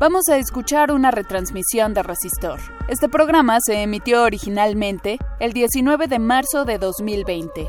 Vamos a escuchar una retransmisión de Resistor. Este programa se emitió originalmente el 19 de marzo de 2020.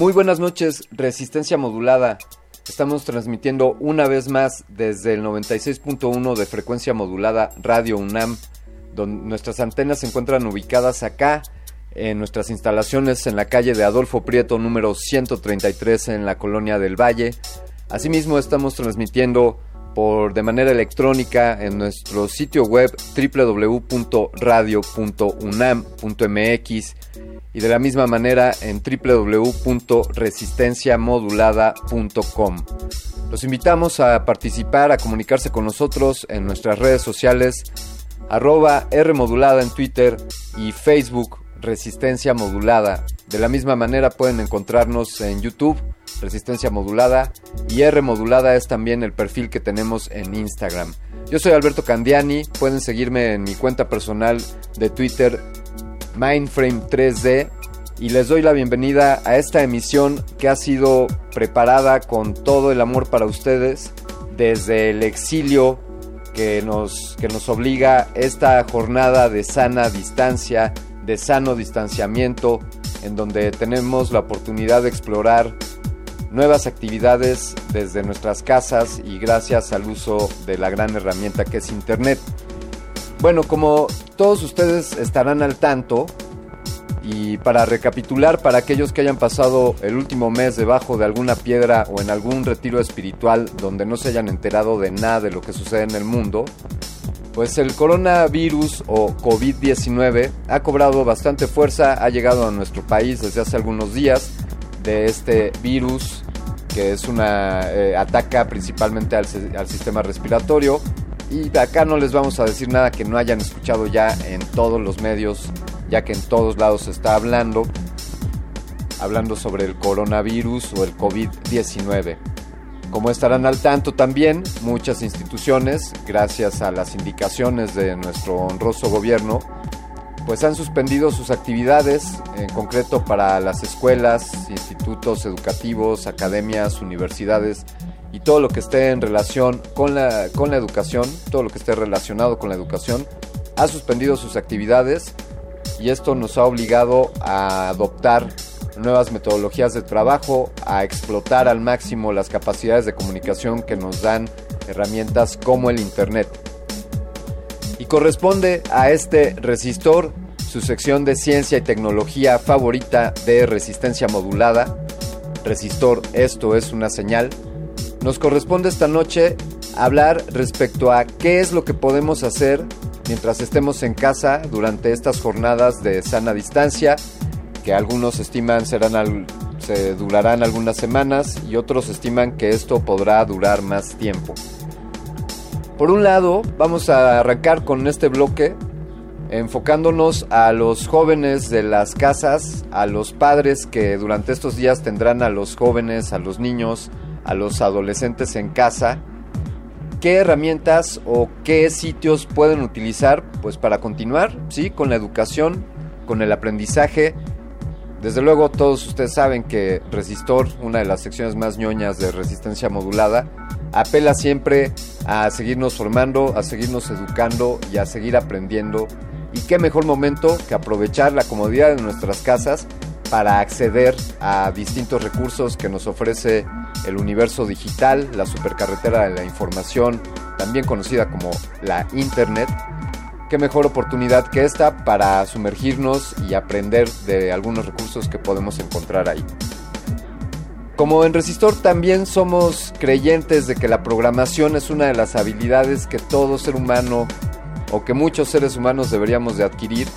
Muy buenas noches, Resistencia Modulada. Estamos transmitiendo una vez más desde el 96.1 de frecuencia modulada Radio UNAM, donde nuestras antenas se encuentran ubicadas acá en nuestras instalaciones en la calle de Adolfo Prieto número 133 en la colonia del Valle. Asimismo estamos transmitiendo por de manera electrónica en nuestro sitio web www.radio.unam.mx y de la misma manera en www.resistenciamodulada.com. Los invitamos a participar, a comunicarse con nosotros en nuestras redes sociales arroba Rmodulada en Twitter y Facebook Resistencia Modulada. De la misma manera pueden encontrarnos en YouTube Resistencia Modulada y R Modulada es también el perfil que tenemos en Instagram. Yo soy Alberto Candiani, pueden seguirme en mi cuenta personal de Twitter Mindframe3D y les doy la bienvenida a esta emisión que ha sido preparada con todo el amor para ustedes desde el exilio que nos, que nos obliga esta jornada de sana distancia, de sano distanciamiento, en donde tenemos la oportunidad de explorar nuevas actividades desde nuestras casas y gracias al uso de la gran herramienta que es Internet. Bueno, como todos ustedes estarán al tanto, y para recapitular, para aquellos que hayan pasado el último mes debajo de alguna piedra o en algún retiro espiritual donde no se hayan enterado de nada de lo que sucede en el mundo, pues el coronavirus o COVID-19 ha cobrado bastante fuerza, ha llegado a nuestro país desde hace algunos días de este virus que es una eh, ataca principalmente al, al sistema respiratorio y acá no les vamos a decir nada que no hayan escuchado ya en todos los medios ya que en todos lados se está hablando, hablando sobre el coronavirus o el COVID-19. Como estarán al tanto también, muchas instituciones, gracias a las indicaciones de nuestro honroso gobierno, pues han suspendido sus actividades, en concreto para las escuelas, institutos educativos, academias, universidades todo lo que esté en relación con la, con la educación, todo lo que esté relacionado con la educación, ha suspendido sus actividades y esto nos ha obligado a adoptar nuevas metodologías de trabajo, a explotar al máximo las capacidades de comunicación que nos dan herramientas como el Internet. Y corresponde a este resistor su sección de ciencia y tecnología favorita de resistencia modulada. Resistor, esto es una señal. Nos corresponde esta noche hablar respecto a qué es lo que podemos hacer mientras estemos en casa durante estas jornadas de sana distancia, que algunos estiman serán se durarán algunas semanas y otros estiman que esto podrá durar más tiempo. Por un lado, vamos a arrancar con este bloque enfocándonos a los jóvenes de las casas, a los padres que durante estos días tendrán a los jóvenes, a los niños, a los adolescentes en casa ¿Qué herramientas o qué sitios pueden utilizar pues para continuar, sí, con la educación, con el aprendizaje? Desde luego todos ustedes saben que Resistor, una de las secciones más ñoñas de resistencia modulada, apela siempre a seguirnos formando, a seguirnos educando y a seguir aprendiendo. Y qué mejor momento que aprovechar la comodidad de nuestras casas para acceder a distintos recursos que nos ofrece el universo digital, la supercarretera de la información, también conocida como la Internet. Qué mejor oportunidad que esta para sumergirnos y aprender de algunos recursos que podemos encontrar ahí. Como en Resistor también somos creyentes de que la programación es una de las habilidades que todo ser humano o que muchos seres humanos deberíamos de adquirir,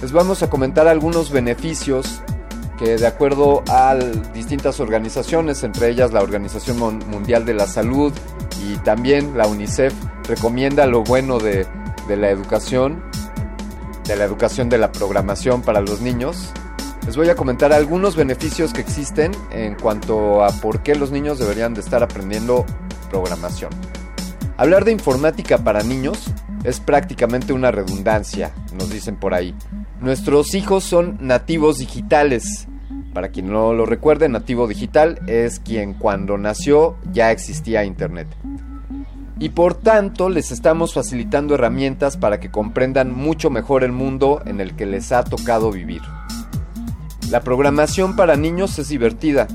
les vamos a comentar algunos beneficios que de acuerdo a distintas organizaciones, entre ellas la Organización Mundial de la Salud y también la UNICEF, recomienda lo bueno de, la educación, de la educación de la programación para los niños. Les voy a comentar algunos beneficios que existen en cuanto a por qué los niños deberían de estar aprendiendo programación. Hablar de informática para niños es prácticamente una redundancia, nos dicen por ahí. Nuestros hijos son nativos digitales. Para quien no lo recuerde, nativo digital es quien cuando nació ya existía Internet. Y por tanto les estamos facilitando herramientas para que comprendan mucho mejor el mundo en el que les ha tocado vivir. La programación para niños es divertida.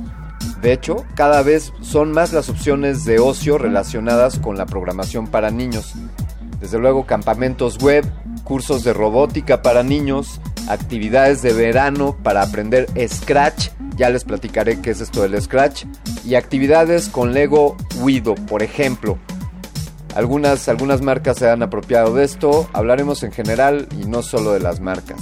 De hecho, cada vez son más las opciones de ocio relacionadas con la programación para niños. Desde luego campamentos web, cursos de robótica para niños, actividades de verano para aprender Scratch, ya les platicaré qué es esto del Scratch, y actividades con Lego Wido, por ejemplo. Algunas, algunas marcas se han apropiado de esto, hablaremos en general y no solo de las marcas.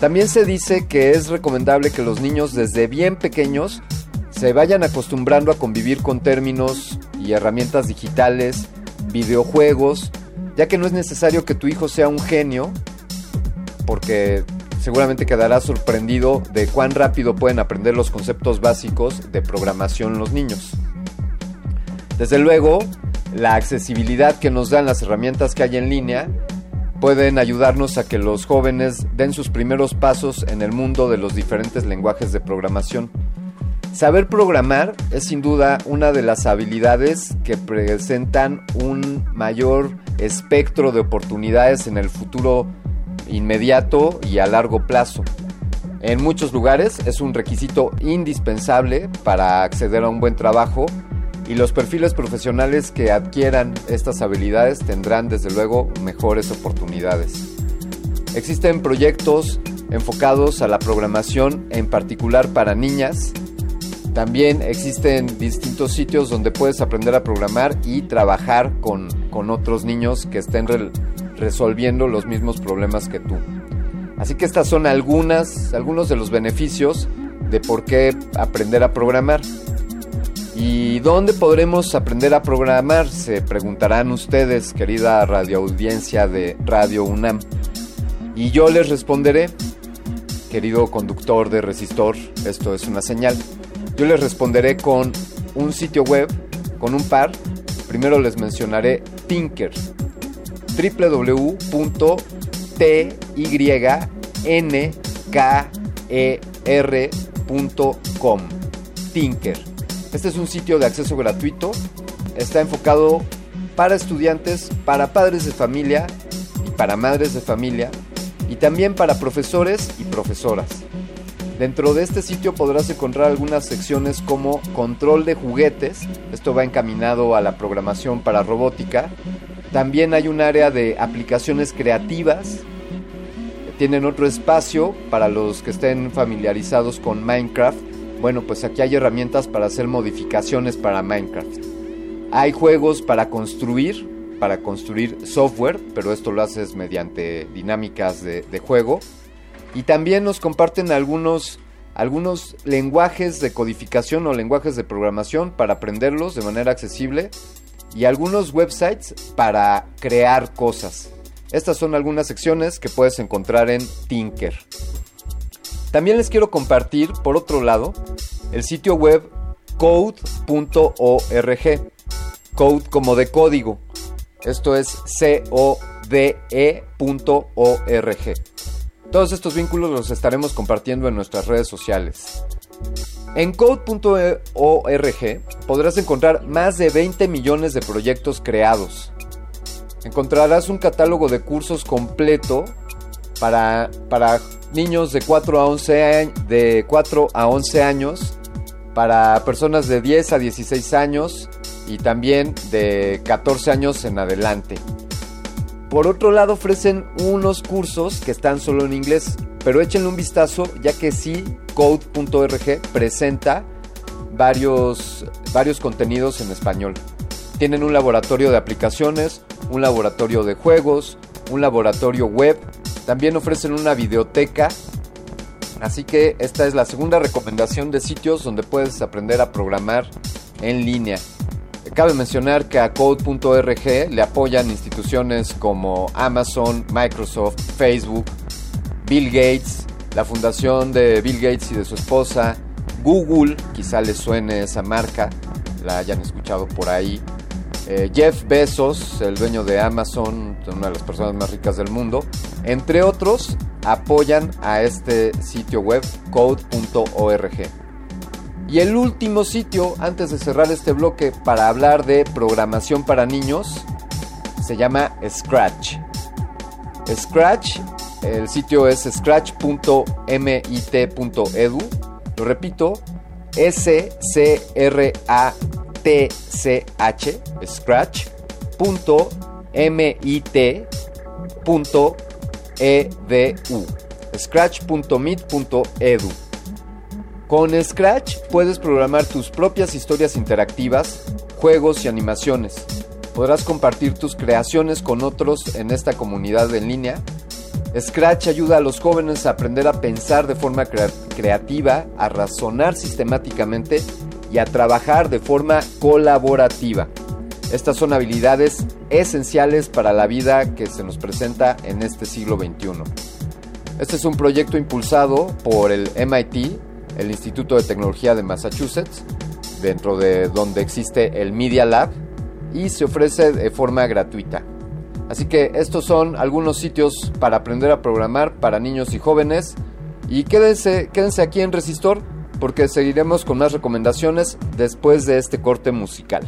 También se dice que es recomendable que los niños desde bien pequeños se vayan acostumbrando a convivir con términos y herramientas digitales, videojuegos, ya que no es necesario que tu hijo sea un genio, porque seguramente quedará sorprendido de cuán rápido pueden aprender los conceptos básicos de programación los niños. Desde luego, la accesibilidad que nos dan las herramientas que hay en línea, pueden ayudarnos a que los jóvenes den sus primeros pasos en el mundo de los diferentes lenguajes de programación. Saber programar es sin duda una de las habilidades que presentan un mayor espectro de oportunidades en el futuro inmediato y a largo plazo. En muchos lugares es un requisito indispensable para acceder a un buen trabajo y los perfiles profesionales que adquieran estas habilidades tendrán desde luego mejores oportunidades. Existen proyectos enfocados a la programación en particular para niñas. También existen distintos sitios donde puedes aprender a programar y trabajar con, otros niños que estén resolviendo los mismos problemas que tú. Así que estas son algunas, algunos de los beneficios de por qué aprender a programar. ¿Y dónde podremos aprender a programar? Se preguntarán ustedes, querida radioaudiencia de Radio UNAM. Y yo les responderé, querido conductor de resistor, esto es una señal. Yo les responderé con un sitio web, con un par. Primero les mencionaré Tinker, www.tynker.com. Tinker. Este es un sitio de acceso gratuito. Está enfocado para estudiantes, para padres de familia y para madres de familia y también para profesores y profesoras. Dentro de este sitio podrás encontrar algunas secciones como control de juguetes, esto va encaminado a la programación para robótica. También hay un área de aplicaciones creativas. Tienen otro espacio para los que estén familiarizados con Minecraft bueno, pues aquí hay herramientas para hacer modificaciones para Minecraft. Hay juegos para construir, para construir software, pero esto lo haces mediante dinámicas de, juego. Y también nos comparten algunos, algunos lenguajes de codificación o lenguajes de programación para aprenderlos de manera accesible y algunos websites para crear cosas. Estas son algunas secciones que puedes encontrar en Tinker. También les quiero compartir, por otro lado, el sitio web code.org. Code como de código. Esto es C-O-D-E.org. Todos estos vínculos los estaremos compartiendo en nuestras redes sociales. En code.org podrás encontrar más de 20 millones de proyectos creados. Encontrarás un catálogo de cursos completo para, para niños de 4 a 11, de 4 a 11 años, para personas de 10 a 16 años y también de 14 años en adelante. Por otro lado ofrecen unos cursos que están solo en inglés, pero échenle un vistazo ya que sí, code.org presenta varios, varios contenidos en español. Tienen un laboratorio de aplicaciones, un laboratorio de juegos, un laboratorio web también ofrecen una videoteca. Así que esta es la segunda recomendación de sitios donde puedes aprender a programar en línea. Cabe mencionar que a code.org le apoyan instituciones como Amazon, Microsoft, Facebook, Bill Gates, la fundación de Bill Gates y de su esposa, Google, quizá les suene esa marca, la hayan escuchado por ahí, eh, Jeff Bezos, el dueño de Amazon, una de las personas más ricas del mundo, entre otros, apoyan a este sitio web code.org. Y el último sitio, antes de cerrar este bloque para hablar de programación para niños, se llama Scratch. Scratch, el sitio es scratch.mit.edu. Lo repito, S-C-R-A tch scratch.mit.edu scratch.mit.edu Con Scratch puedes programar tus propias historias interactivas, juegos y animaciones. Podrás compartir tus creaciones con otros en esta comunidad en línea. Scratch ayuda a los jóvenes a aprender a pensar de forma creativa, a razonar sistemáticamente y a trabajar de forma colaborativa. Estas son habilidades esenciales para la vida que se nos presenta en este siglo XXI. Este es un proyecto impulsado por el MIT, el Instituto de Tecnología de Massachusetts, dentro de donde existe el Media Lab y se ofrece de forma gratuita. Así que estos son algunos sitios para aprender a programar para niños y jóvenes. Y quédense, quédense aquí en Resistor porque seguiremos con más recomendaciones después de este corte musical.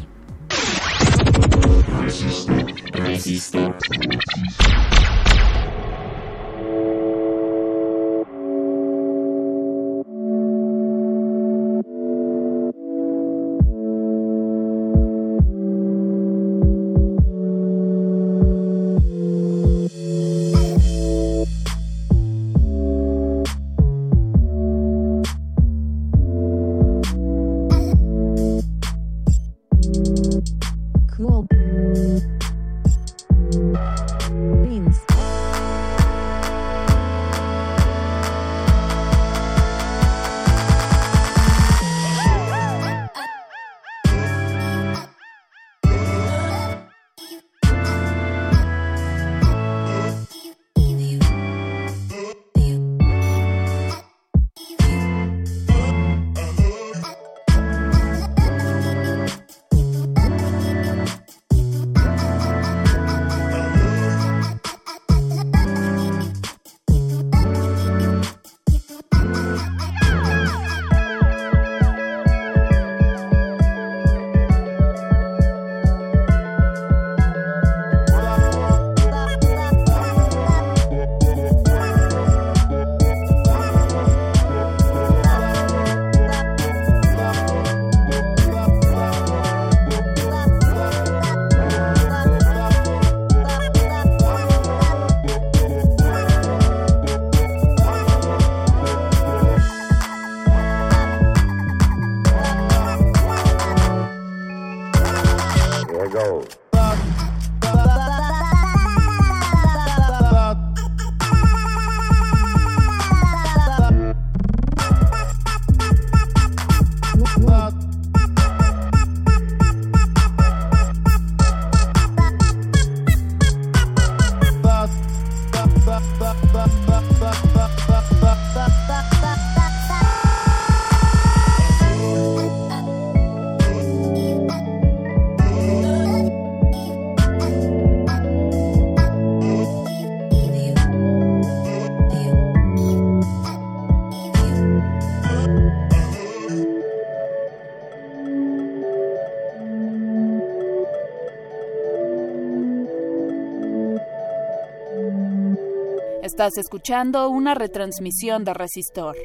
Estás escuchando una retransmisión de Resistor.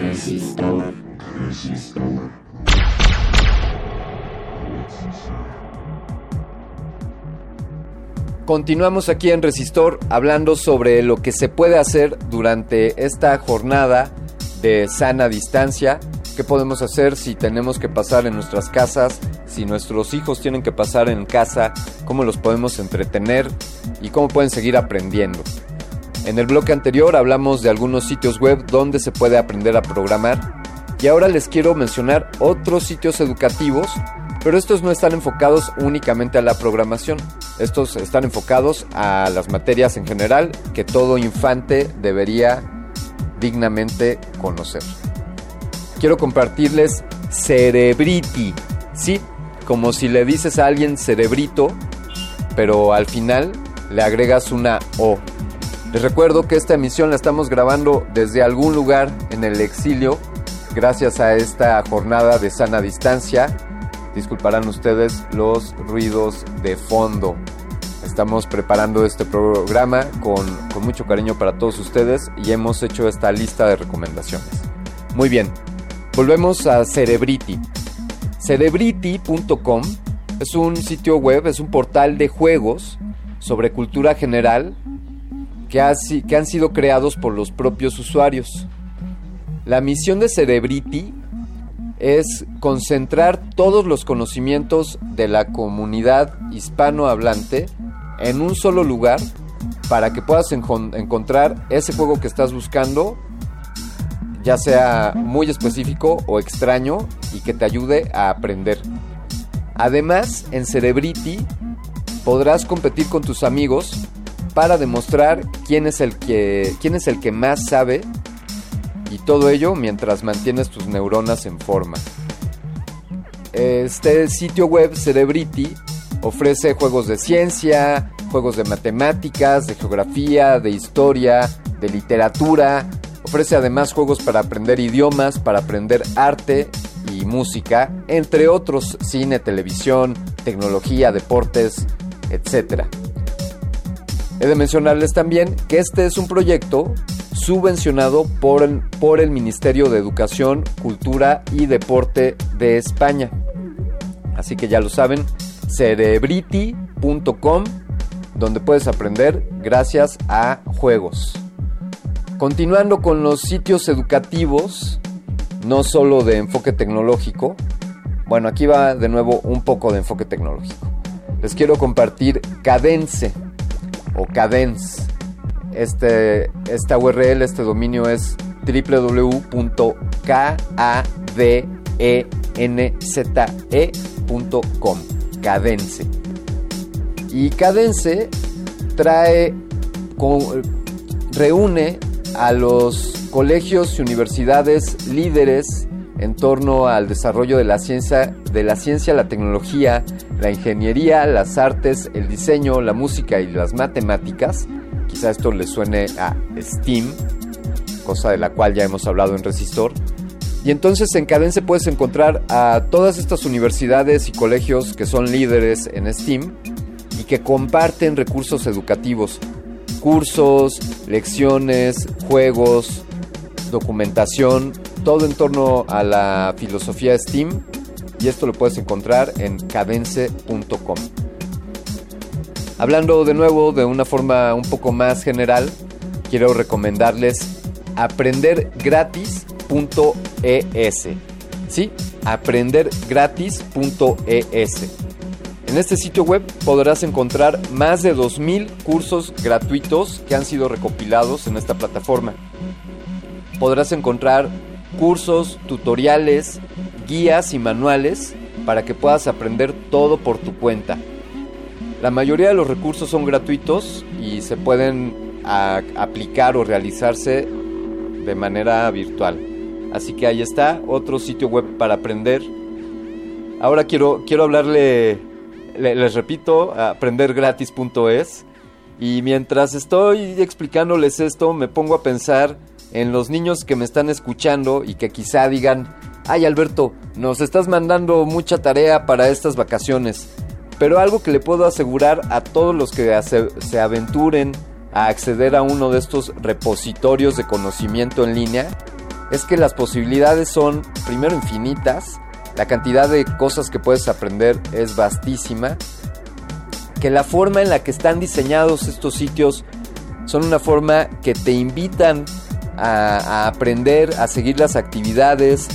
Resistor. Resistor. Continuamos aquí en Resistor hablando sobre lo que se puede hacer durante esta jornada de sana distancia. ¿Qué podemos hacer si tenemos que pasar en nuestras casas si nuestros hijos tienen que pasar en casa, cómo los podemos entretener y cómo pueden seguir aprendiendo. En el bloque anterior hablamos de algunos sitios web donde se puede aprender a programar y ahora les quiero mencionar otros sitios educativos, pero estos no están enfocados únicamente a la programación, estos están enfocados a las materias en general que todo infante debería dignamente conocer. Quiero compartirles Cerebrity. Sí, como si le dices a alguien cerebrito, pero al final le agregas una O. Les recuerdo que esta emisión la estamos grabando desde algún lugar en el exilio, gracias a esta jornada de sana distancia. Disculparán ustedes los ruidos de fondo. Estamos preparando este programa con, con mucho cariño para todos ustedes y hemos hecho esta lista de recomendaciones. Muy bien, volvemos a Cerebrity. Cerebrity.com es un sitio web, es un portal de juegos sobre cultura general que, que han sido creados por los propios usuarios. La misión de Cerebrity es concentrar todos los conocimientos de la comunidad hispanohablante en un solo lugar para que puedas encontrar ese juego que estás buscando ya sea muy específico o extraño y que te ayude a aprender. Además, en Cerebrity podrás competir con tus amigos para demostrar quién es el que, quién es el que más sabe y todo ello mientras mantienes tus neuronas en forma. Este sitio web, Cerebrity, ofrece juegos de ciencia, juegos de matemáticas, de geografía, de historia, de literatura. Ofrece además juegos para aprender idiomas, para aprender arte y música, entre otros cine, televisión, tecnología, deportes, etc. He de mencionarles también que este es un proyecto subvencionado por el, por el Ministerio de Educación, Cultura y Deporte de España. Así que ya lo saben, cerebrity.com, donde puedes aprender gracias a juegos. Continuando con los sitios educativos, no solo de enfoque tecnológico, bueno, aquí va de nuevo un poco de enfoque tecnológico. Les quiero compartir Cadence o Cadence. Este, esta URL, este dominio es www.kadence.com. Cadence. Y Cadence trae, reúne a los colegios y universidades líderes en torno al desarrollo de la ciencia, de la ciencia, la tecnología, la ingeniería, las artes, el diseño, la música y las matemáticas. Quizá esto le suene a STEAM, cosa de la cual ya hemos hablado en Resistor. Y entonces en Cadence puedes encontrar a todas estas universidades y colegios que son líderes en STEAM y que comparten recursos educativos, cursos, lecciones, juegos, documentación, todo en torno a la filosofía STEAM y esto lo puedes encontrar en cadence.com. Hablando de nuevo de una forma un poco más general, quiero recomendarles aprendergratis.es. ¿Sí? aprendergratis.es. En este sitio web podrás encontrar más de 2.000 cursos gratuitos que han sido recopilados en esta plataforma. Podrás encontrar cursos, tutoriales, guías y manuales para que puedas aprender todo por tu cuenta. La mayoría de los recursos son gratuitos y se pueden aplicar o realizarse de manera virtual. Así que ahí está, otro sitio web para aprender. Ahora quiero, quiero hablarle, les repito, aprendergratis.es. Y mientras estoy explicándoles esto, me pongo a pensar en los niños que me están escuchando y que quizá digan, ay Alberto, nos estás mandando mucha tarea para estas vacaciones. Pero algo que le puedo asegurar a todos los que se aventuren a acceder a uno de estos repositorios de conocimiento en línea es que las posibilidades son primero infinitas, la cantidad de cosas que puedes aprender es vastísima, que la forma en la que están diseñados estos sitios son una forma que te invitan a, aprender, a seguir las actividades,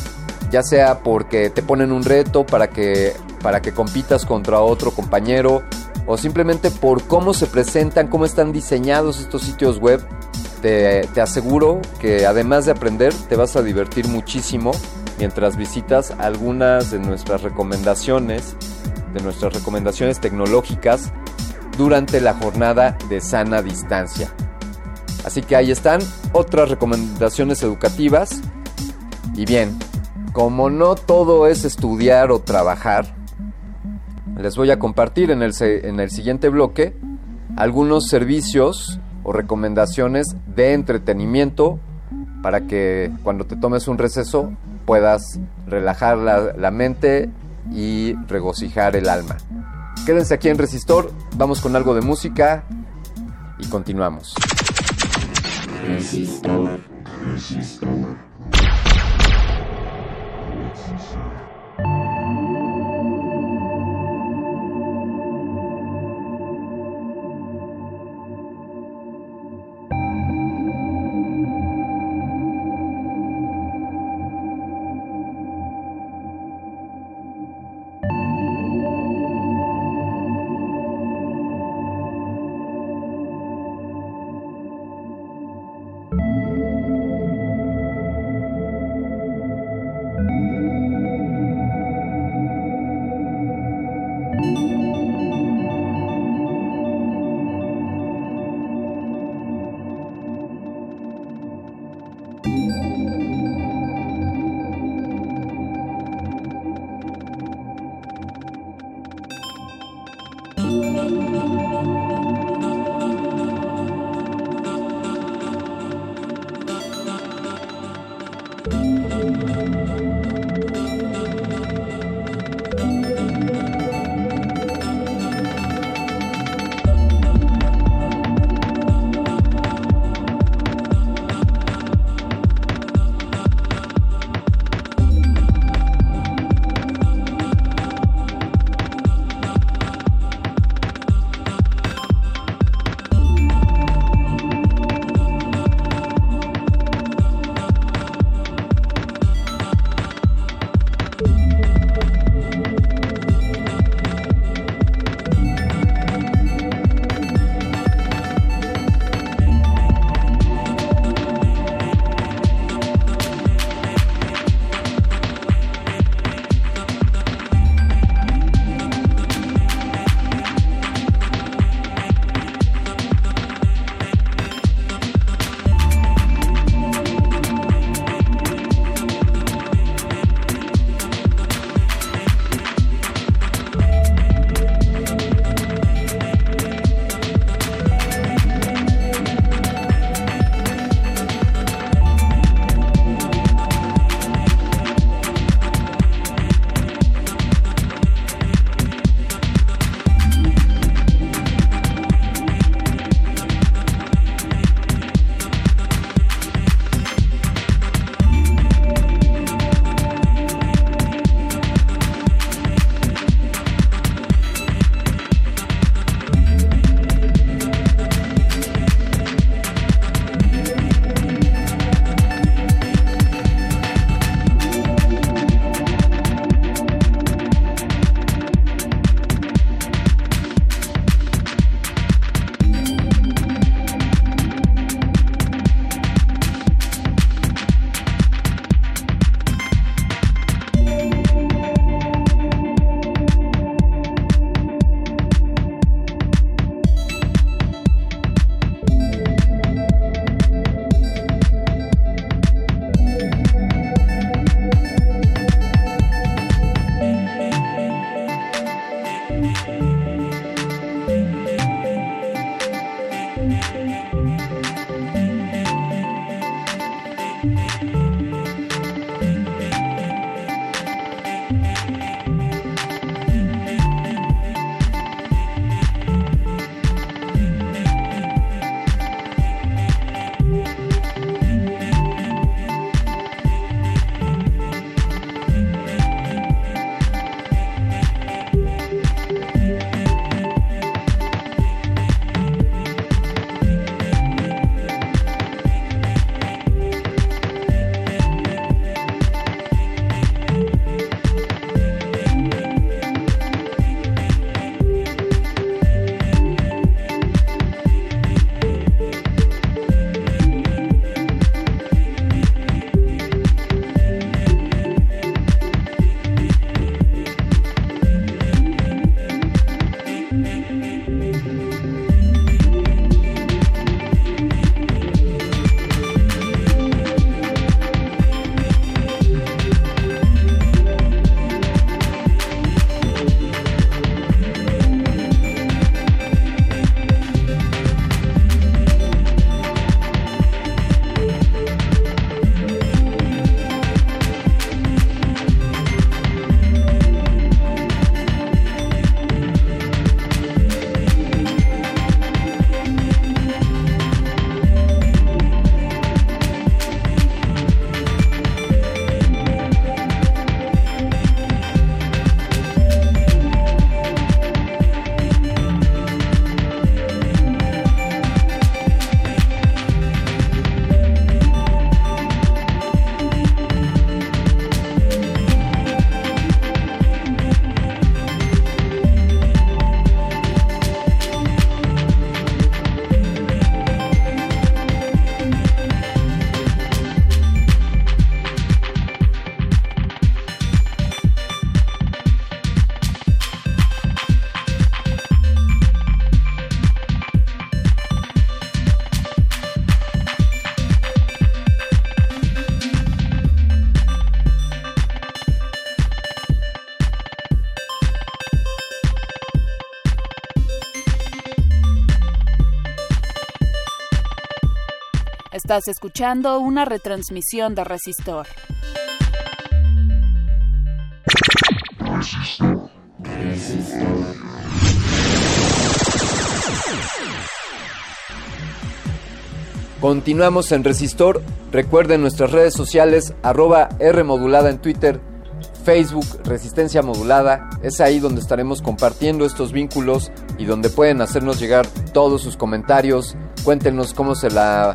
ya sea porque te ponen un reto para que, para que compitas contra otro compañero o simplemente por cómo se presentan, cómo están diseñados estos sitios web. Te, te aseguro que además de aprender te vas a divertir muchísimo mientras visitas algunas de nuestras recomendaciones, de nuestras recomendaciones tecnológicas durante la jornada de sana distancia. Así que ahí están otras recomendaciones educativas. Y bien, como no todo es estudiar o trabajar, les voy a compartir en el, en el siguiente bloque algunos servicios o recomendaciones de entretenimiento para que cuando te tomes un receso puedas relajar la, la mente y regocijar el alma. Quédense aquí en Resistor, vamos con algo de música y continuamos. Resistor. Resistor. Estás escuchando una retransmisión de Resistor. Continuamos en Resistor. Recuerden nuestras redes sociales, arroba R modulada en Twitter, Facebook, Resistencia Modulada. Es ahí donde estaremos compartiendo estos vínculos y donde pueden hacernos llegar todos sus comentarios. Cuéntenos cómo se la,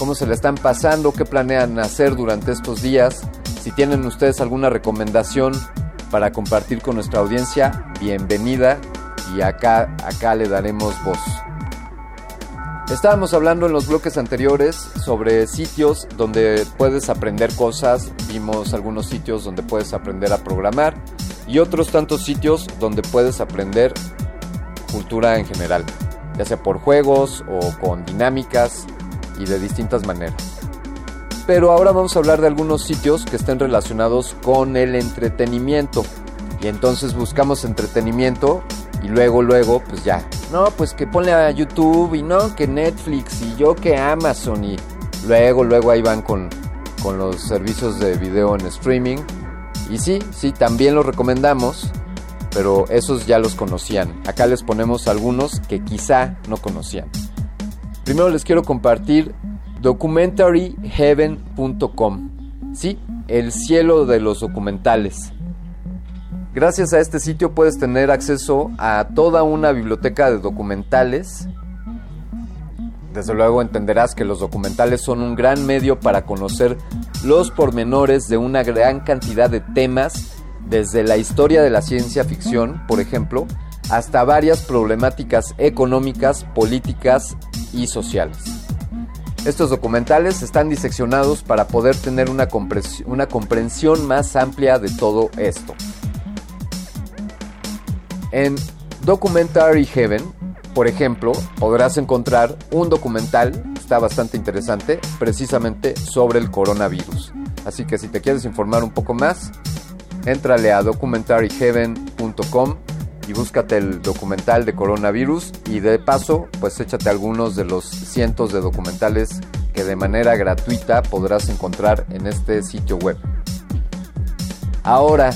cómo se la están pasando, qué planean hacer durante estos días. Si tienen ustedes alguna recomendación para compartir con nuestra audiencia, bienvenida y acá, acá le daremos voz. Estábamos hablando en los bloques anteriores sobre sitios donde puedes aprender cosas, vimos algunos sitios donde puedes aprender a programar y otros tantos sitios donde puedes aprender cultura en general, ya sea por juegos o con dinámicas y de distintas maneras. Pero ahora vamos a hablar de algunos sitios que estén relacionados con el entretenimiento. Y entonces buscamos entretenimiento y luego, luego, pues ya. No, pues que ponle a YouTube y no, que Netflix y yo que Amazon y luego, luego ahí van con, con los servicios de video en streaming. Y sí, sí, también los recomendamos, pero esos ya los conocían. Acá les ponemos algunos que quizá no conocían. Primero les quiero compartir documentaryheaven.com. Sí, el cielo de los documentales. Gracias a este sitio puedes tener acceso a toda una biblioteca de documentales. Desde luego entenderás que los documentales son un gran medio para conocer los pormenores de una gran cantidad de temas, desde la historia de la ciencia ficción, por ejemplo, hasta varias problemáticas económicas, políticas y sociales. Estos documentales están diseccionados para poder tener una comprensión, más amplia de todo esto. En Documentary Heaven, por ejemplo, podrás encontrar un documental, está bastante interesante, precisamente sobre el coronavirus. Así que si te quieres informar un poco más, entrale a documentaryheaven.com y búscate el documental de coronavirus y de paso, pues échate algunos de los cientos de documentales que de manera gratuita podrás encontrar en este sitio web. Ahora,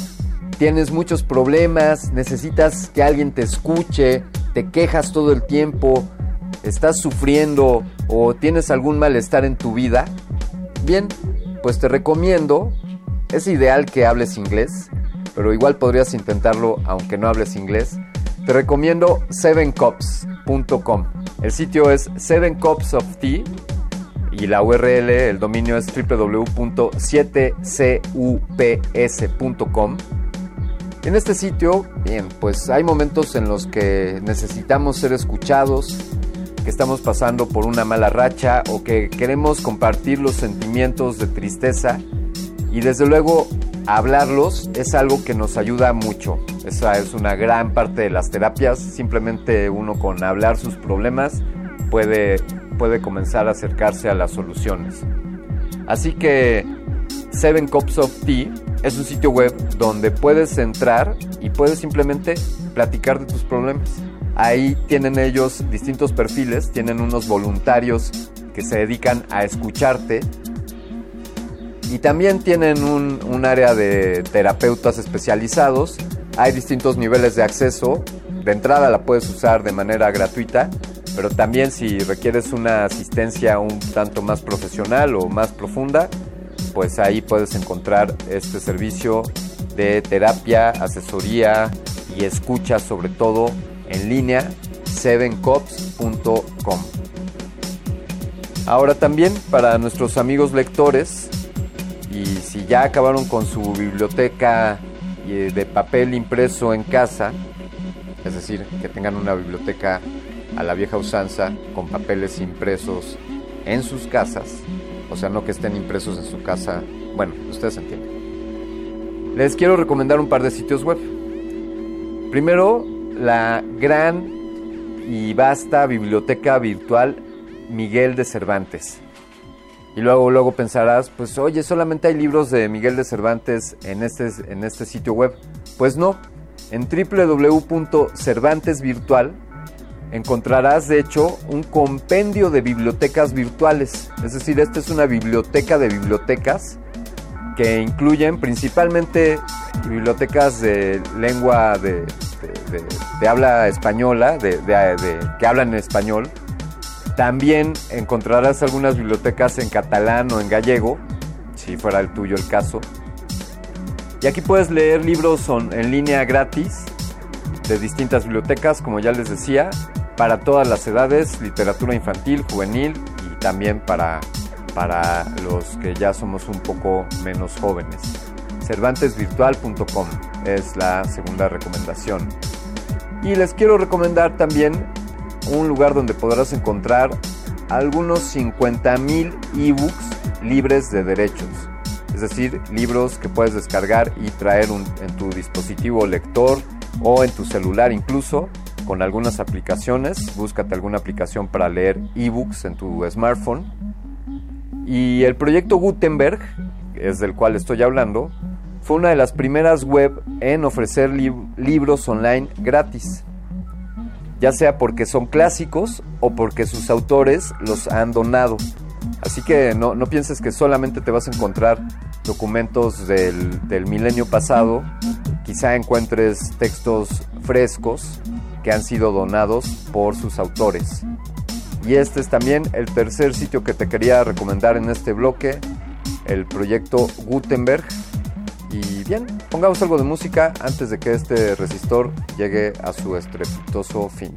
tienes muchos problemas, necesitas que alguien te escuche, te quejas todo el tiempo, estás sufriendo o tienes algún malestar en tu vida, bien, pues te recomiendo, es ideal que hables inglés, pero igual podrías intentarlo aunque no hables inglés. Te recomiendo 7cops.com. El sitio es 7copsoftea y la URL, el dominio es www.7cups.com. En este sitio, bien, pues hay momentos en los que necesitamos ser escuchados, que estamos pasando por una mala racha o que queremos compartir los sentimientos de tristeza y desde luego hablarlos es algo que nos ayuda mucho. Esa es una gran parte de las terapias. Simplemente uno con hablar sus problemas puede, puede comenzar a acercarse a las soluciones. Así que Seven Cups of Tea es un sitio web donde puedes entrar y puedes simplemente platicar de tus problemas. Ahí tienen ellos distintos perfiles, tienen unos voluntarios que se dedican a escucharte y también tienen un, área de terapeutas especializados. Hay distintos niveles de acceso. De entrada la puedes usar de manera gratuita, pero también si requieres una asistencia un tanto más profesional o más profunda, pues ahí puedes encontrar este servicio de terapia, asesoría y escucha sobre todo en línea 7cops.com. Ahora también para nuestros amigos lectores y si ya acabaron con su biblioteca eh, de papel impreso en casa, es decir, que tengan una biblioteca a la vieja usanza con papeles impresos en sus casas, o sea, no que estén impresos en su casa. Bueno, ustedes entienden. Les quiero recomendar un par de sitios web. Primero, la gran y vasta biblioteca virtual Miguel de Cervantes. Y luego, luego pensarás, pues oye, solamente hay libros de Miguel de Cervantes en este, en este sitio web. Pues no, en www.cervantesvirtual encontrarás de hecho un compendio de bibliotecas virtuales. Es decir, esta es una biblioteca de bibliotecas que incluyen principalmente bibliotecas de lengua de, habla española, de, que hablan en español. También encontrarás algunas bibliotecas en catalán o en gallego, si fuera el tuyo el caso. Y aquí puedes leer libros en línea gratis de distintas bibliotecas, como ya les decía, para todas las edades, literatura infantil, juvenil y también para, para los que ya somos un poco menos jóvenes. Cervantesvirtual.com es la segunda recomendación. Y les quiero recomendar también un lugar donde podrás encontrar algunos 50.000 ebooks libres de derechos. Es decir, libros que puedes descargar y traer en tu dispositivo lector o en tu celular incluso con algunas aplicaciones. Búscate alguna aplicación para leer ebooks en tu smartphone. Y el proyecto Gutenberg, es del cual estoy hablando, fue una de las primeras web en ofrecer libros online gratis, ya sea porque son clásicos o porque sus autores los han donado. Así que no, pienses que solamente te vas a encontrar documentos del, del milenio pasado, quizá encuentres textos frescos que han sido donados por sus autores. Y este es también el tercer sitio que te quería recomendar en este bloque, el proyecto Gutenberg. Y bien, pongamos algo de música antes de que este resistor llegue a su estrepitoso fin.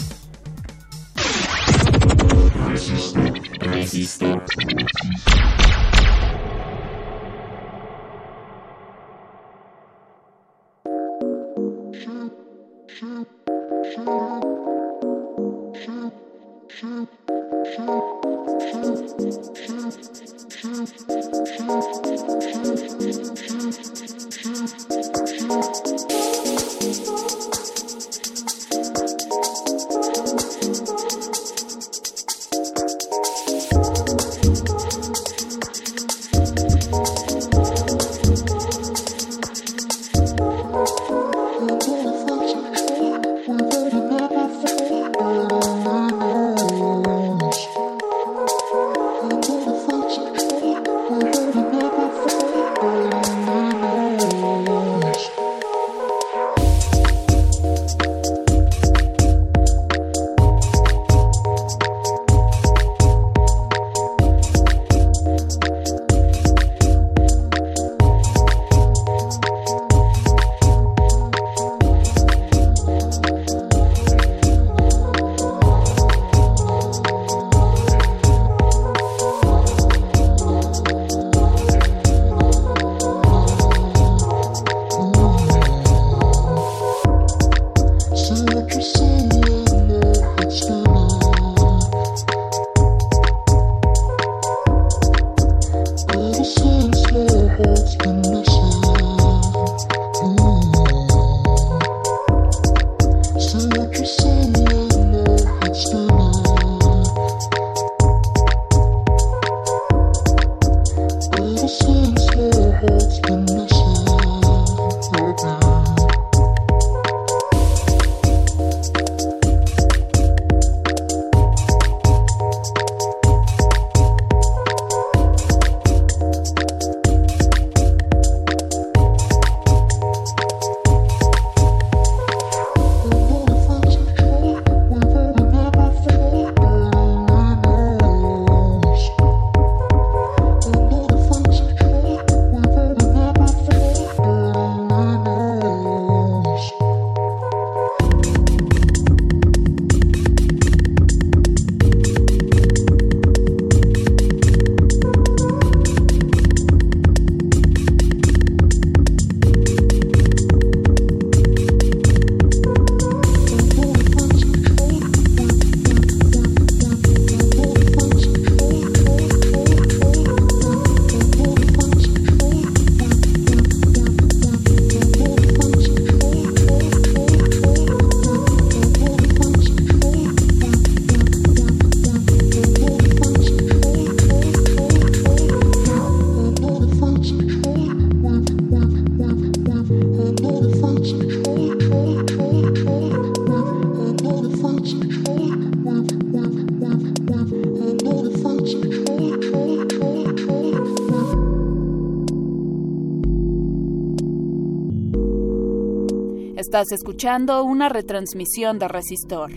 Estás escuchando una retransmisión de Resistor.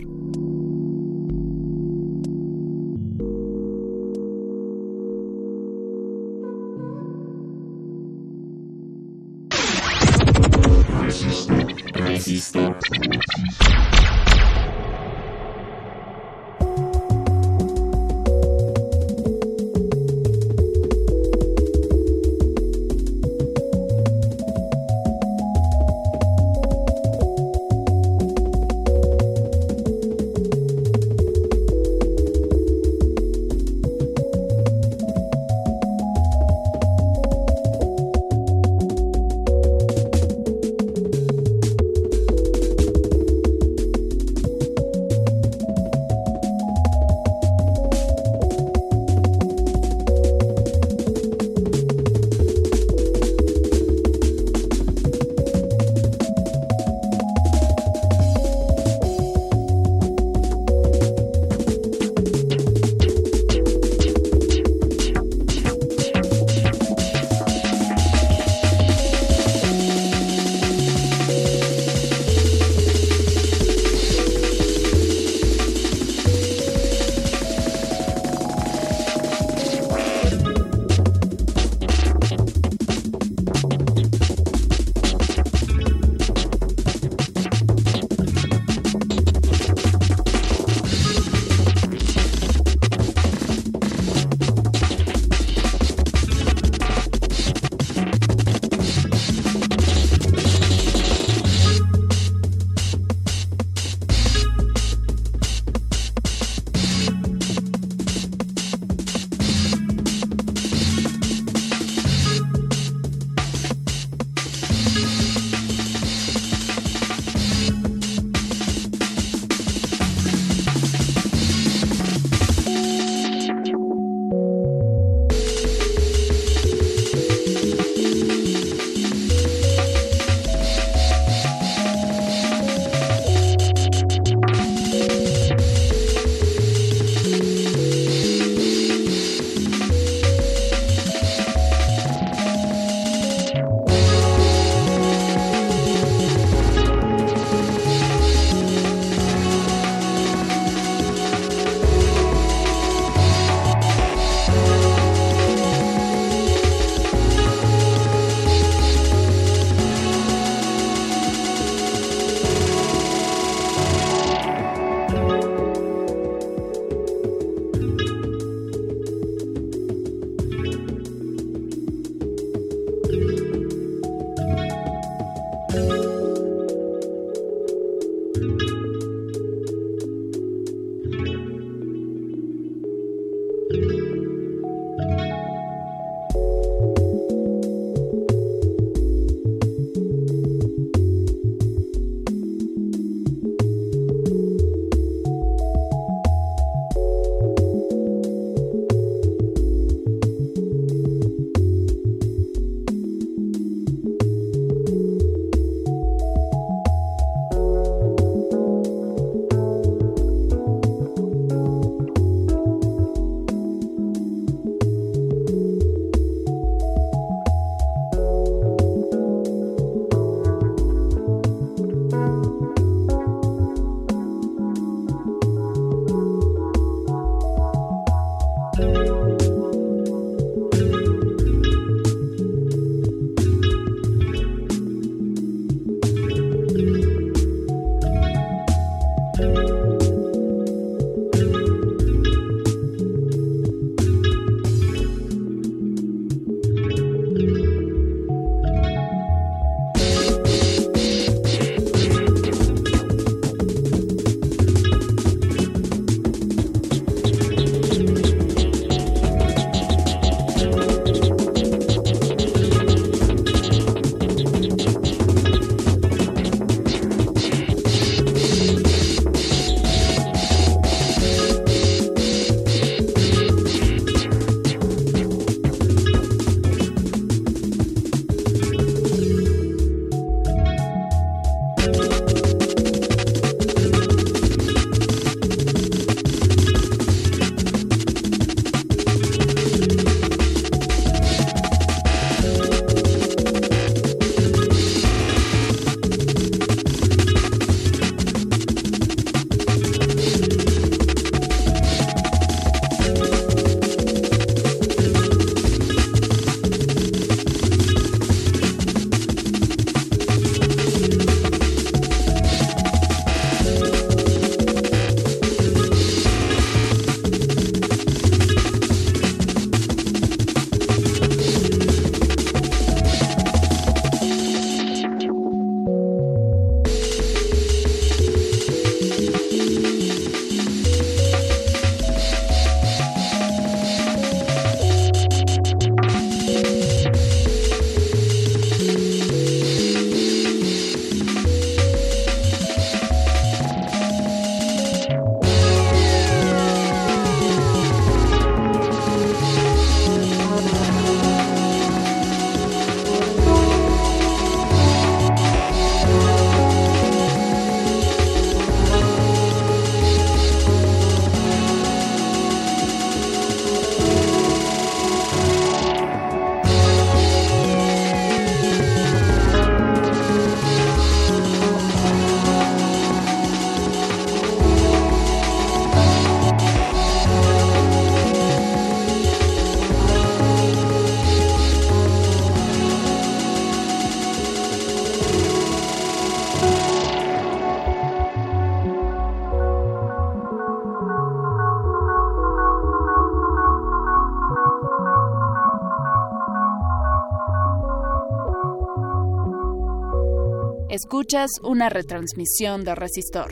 Escuchas una retransmisión de Resistor.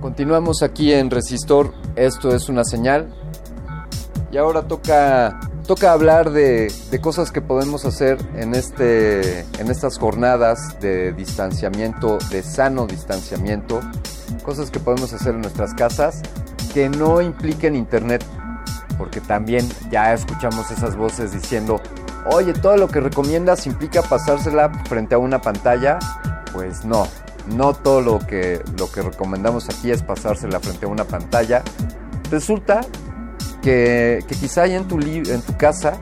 Continuamos aquí en Resistor, esto es una señal. Y ahora toca, toca hablar de, cosas que podemos hacer en, este, en estas jornadas de distanciamiento, de sano distanciamiento. Cosas que podemos hacer en nuestras casas que no impliquen internet. Porque también ya escuchamos esas voces diciendo, oye, todo lo que recomiendas implica pasársela frente a una pantalla. Pues no, no todo lo que, lo que recomendamos aquí es pasársela frente a una pantalla. Resulta que, quizá en tu, casa,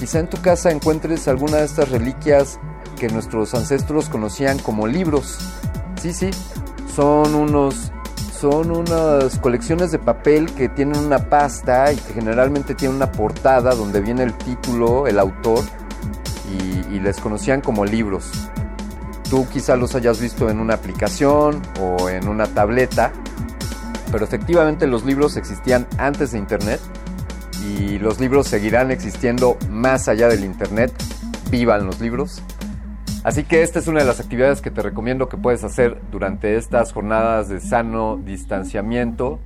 quizá en tu casa encuentres alguna de estas reliquias que nuestros ancestros conocían como libros. Sí, sí, son unos son unas colecciones de papel que tienen una pasta y que generalmente tienen una portada donde viene el título, el autor y, y les conocían como libros. Tú quizá los hayas visto en una aplicación o en una tableta, pero efectivamente los libros existían antes de Internet y los libros seguirán existiendo más allá del Internet. Vivan los libros. Así que esta es una de las actividades que te recomiendo que puedes hacer durante estas jornadas de sano distanciamiento.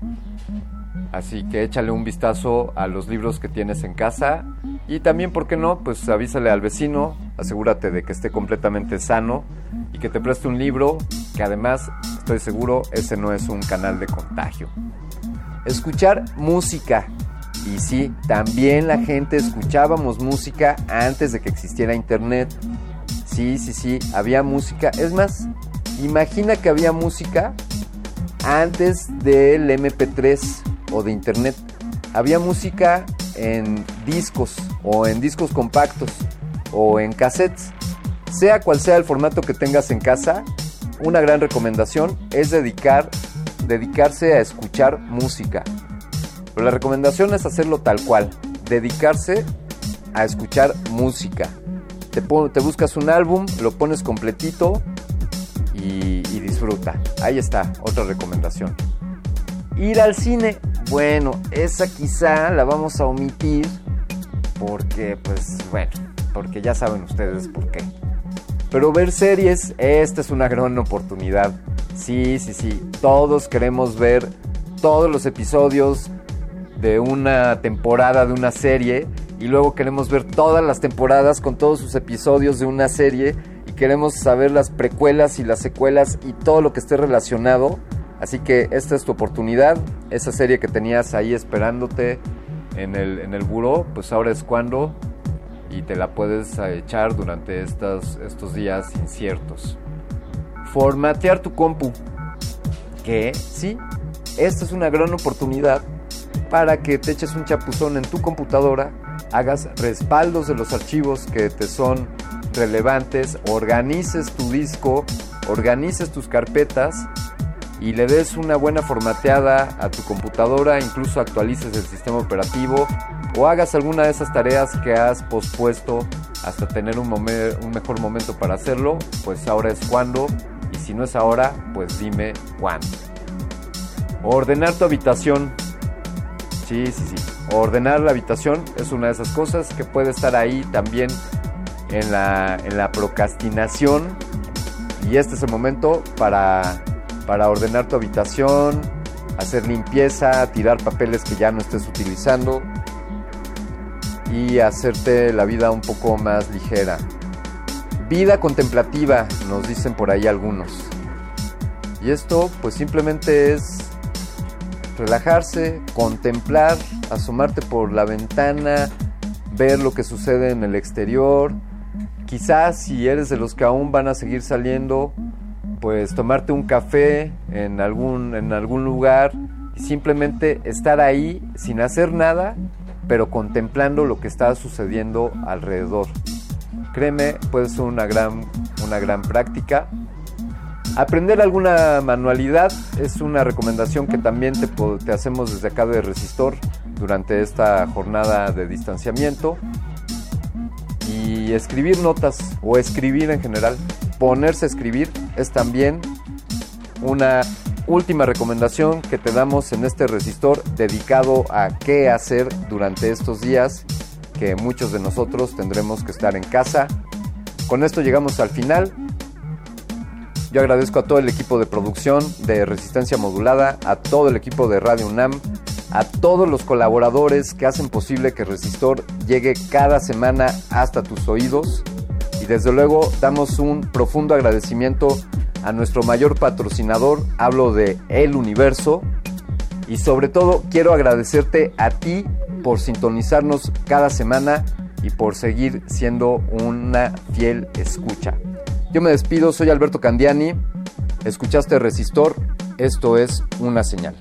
Así que échale un vistazo a los libros que tienes en casa y también, ¿por qué no? Pues avísale al vecino, asegúrate de que esté completamente sano y que te preste un libro, que además, estoy seguro, ese no es un canal de contagio. Escuchar música. Y sí, también la gente escuchábamos música antes de que existiera internet. Sí, sí, sí, había música. Es más, imagina que había música antes del MP3 o de internet. Había música en discos o en discos compactos o en cassettes. Sea cual sea el formato que tengas en casa, una gran recomendación es dedicar, dedicarse a escuchar música. Pero la recomendación es hacerlo tal cual, dedicarse a escuchar música. Te, te buscas un álbum, lo pones completito y, y disfruta. Ahí está, otra recomendación. Ir al cine, bueno, esa quizá la vamos a omitir porque, pues, bueno, porque ya saben ustedes por qué. Pero ver series, esta es una gran oportunidad. Sí, sí, sí, todos queremos ver todos los episodios de una temporada de una serie y luego queremos ver todas las temporadas con todos sus episodios de una serie y queremos saber las precuelas y las secuelas y todo lo que esté relacionado. Así que esta es tu oportunidad, esa serie que tenías ahí esperándote en el, en el pues ahora es cuando y te la puedes echar durante estos, estos días inciertos. Formatear tu compu. Que sí, esta es una gran oportunidad para que te eches un chapuzón en tu computadora, hagas respaldos de los archivos que te son relevantes, organices tu disco, organices tus carpetas y le des una buena formateada a tu computadora, incluso actualices el sistema operativo o hagas alguna de esas tareas que has pospuesto hasta tener un, mejor momento para hacerlo, pues ahora es cuando y si no es ahora, pues dime cuándo. Ordenar tu habitación. Sí, sí, sí. Ordenar la habitación es una de esas cosas que puede estar ahí también en la, en la procrastinación. Y este es el momento para para ordenar tu habitación, hacer limpieza, tirar papeles que ya no estés utilizando y hacerte la vida un poco más ligera. Vida contemplativa, nos dicen por ahí algunos. Y esto pues simplemente es relajarse, contemplar, asomarte por la ventana, ver lo que sucede en el exterior. Quizás si eres de los que aún van a seguir saliendo, pues tomarte un café en algún, en algún lugar y simplemente estar ahí sin hacer nada, pero contemplando lo que está sucediendo alrededor. Créeme, puede ser una gran, una gran práctica. Aprender alguna manualidad es una recomendación que también te, te hacemos desde acá de Resistor durante esta jornada de distanciamiento. Y escribir notas o escribir en general, ponerse a escribir es también una última recomendación que te damos en este resistor dedicado a qué hacer durante estos días que muchos de nosotros tendremos que estar en casa. Con esto llegamos al final. Yo agradezco a todo el equipo de producción de Resistencia Modulada, a todo el equipo de Radio UNAM, a todos los colaboradores que hacen posible que Resistor llegue cada semana hasta tus oídos. Y desde luego damos un profundo agradecimiento a nuestro mayor patrocinador, hablo de El Universo. Y sobre todo quiero agradecerte a ti por sintonizarnos cada semana y por seguir siendo una fiel escucha. Yo me despido, soy Alberto Candiani. Escuchaste Resistor, esto es una señal.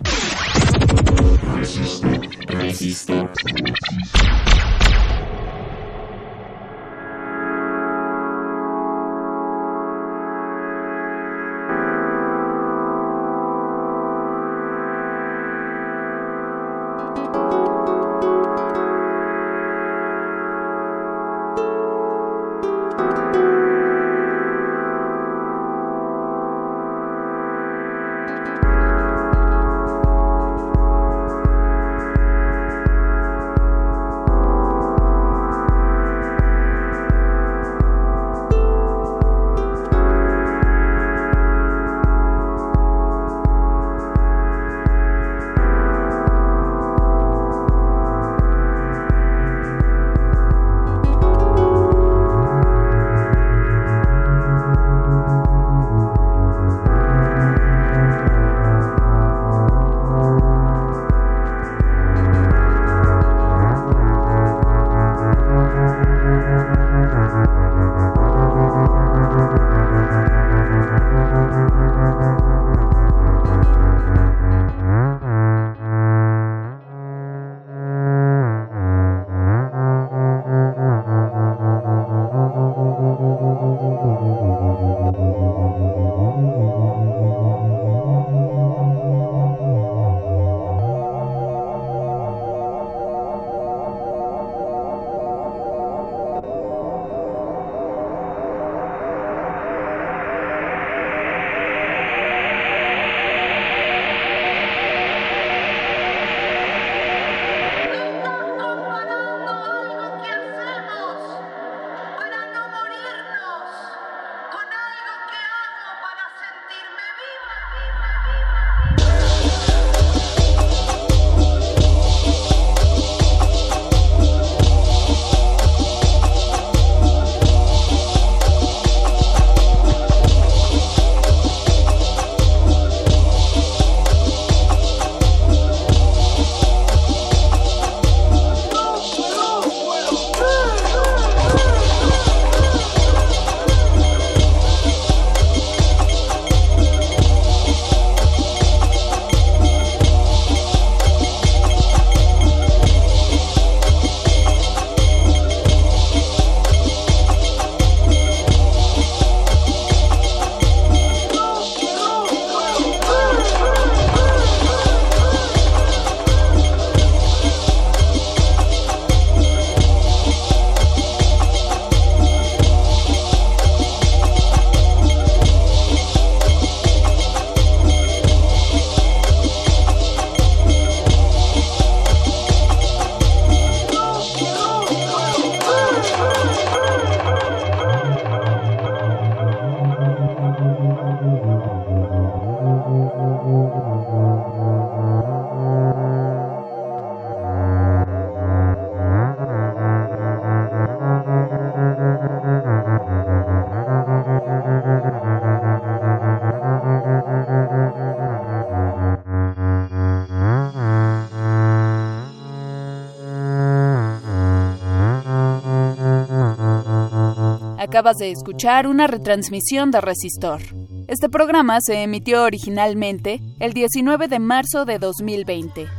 Acabas de escuchar una retransmisión de Resistor. Este programa se emitió originalmente el 19 de marzo de 2020.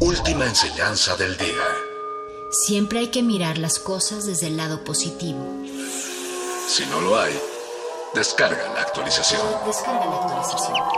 Última enseñanza del día. Siempre hay que mirar las cosas desde el lado positivo. Si no lo hay, descarga la actualización. Descarga la actualización.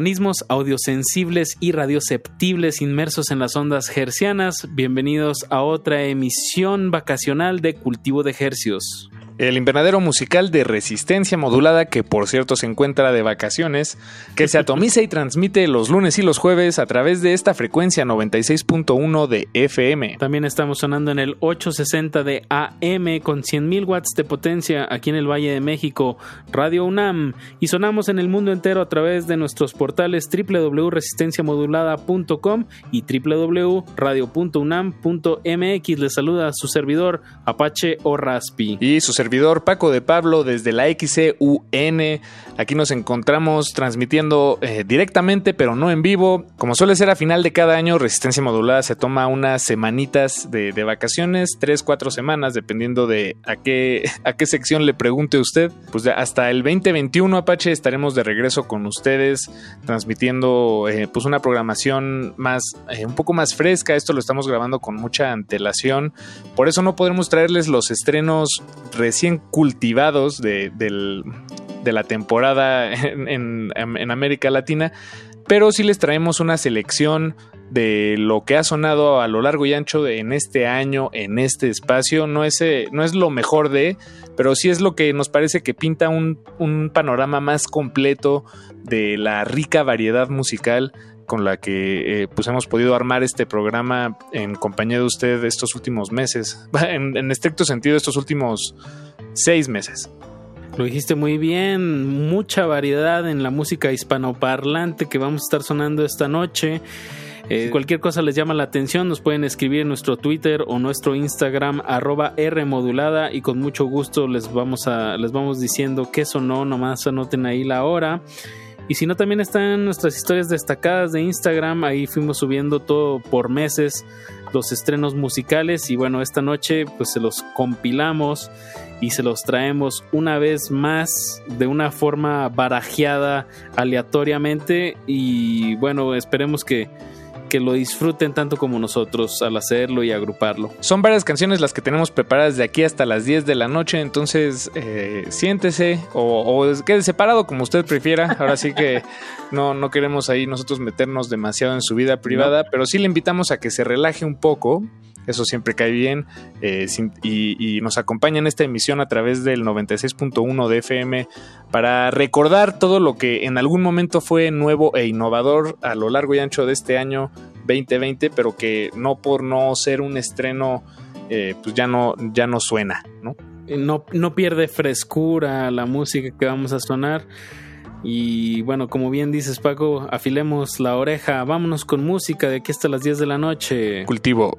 Organismos audiosensibles y radioceptibles inmersos en las ondas hercianas. Bienvenidos a otra emisión vacacional de Cultivo de Hercios el invernadero musical de resistencia modulada que por cierto se encuentra de vacaciones, que se atomiza y transmite los lunes y los jueves a través de esta frecuencia 96.1 de FM. También estamos sonando en el 860 de AM con 100.000 watts de potencia aquí en el Valle de México, Radio UNAM, y sonamos en el mundo entero a través de nuestros portales www.resistenciamodulada.com y www.radio.unam.mx. Les saluda su servidor Apache o Raspi. Y su servidor servidor Paco de Pablo desde la XCUN. Aquí nos encontramos transmitiendo eh, directamente, pero no en vivo. Como suele ser a final de cada año, Resistencia Modulada se toma unas semanitas de, vacaciones, tres, cuatro semanas, dependiendo de a qué, a qué sección le pregunte usted. Pues hasta el 2021, Apache, estaremos de regreso con ustedes, transmitiendo eh, pues una programación más, eh, un poco más fresca. Esto lo estamos grabando con mucha antelación. Por eso no podremos traerles los estrenos recientes cultivados de, la temporada en, América Latina, pero sí les traemos una selección de lo que ha sonado a lo largo y ancho en este año, en este espacio. No es, eh, no es lo mejor de, pero sí es lo que nos parece que pinta un, panorama más completo de la rica variedad musical con la que eh, pues hemos podido armar este programa en compañía de usted estos últimos meses. En, en estricto sentido, estos últimos seis meses. Lo dijiste muy bien, mucha variedad en la música hispanoparlante que vamos a estar sonando esta noche. Eh, cualquier cosa les llama la atención, nos pueden escribir en nuestro Twitter o nuestro Instagram arroba Rmodulada y con mucho gusto les vamos a les vamos diciendo qué sonó, nomás anoten ahí la hora. Y si no, también están nuestras historias destacadas de Instagram, ahí fuimos subiendo todo por meses los estrenos musicales. Y bueno, esta noche pues se los compilamos y se los traemos una vez más de una forma barajeada aleatoriamente. Y bueno, esperemos que que lo disfruten tanto como nosotros al hacerlo y agruparlo. Son varias canciones las que tenemos preparadas de aquí hasta las 10 de la noche, entonces eh, siéntese o, o, quede separado como usted prefiera. Ahora sí que no, no queremos ahí nosotros meternos demasiado en su vida privada, pero sí le invitamos a que se relaje un poco eso siempre cae bien eh, y, nos acompaña en esta emisión a través del 96.1 de FM para recordar todo lo que en algún momento fue nuevo e innovador a lo largo y ancho de este año 2020, pero que no por no ser un estreno, eh, pues ya no, ya no suena, ¿no? Eh, no, no pierde frescura la música que vamos a sonar. Y bueno, como bien dices Paco, afilemos la oreja, vámonos con música de aquí hasta las 10 de la noche. Cultivo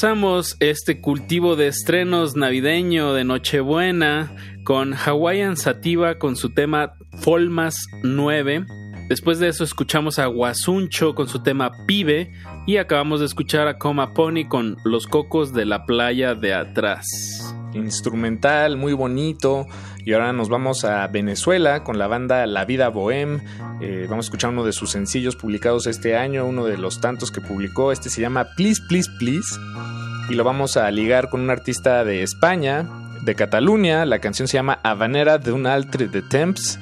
Comenzamos este cultivo de estrenos navideño de Nochebuena con Hawaiian Sativa con su tema Folmas 9. Después de eso escuchamos a Guasuncho con su tema Pibe y acabamos de escuchar a Coma Pony con Los Cocos de la Playa de Atrás. Instrumental, muy bonito. Y ahora nos vamos a Venezuela con la banda La Vida Bohem. Eh, vamos a escuchar uno de sus sencillos publicados este año, uno de los tantos que publicó. Este se llama Please, Please, Please. Y lo vamos a ligar con un artista de España, de Cataluña. La canción se llama Habanera de un altre de Temps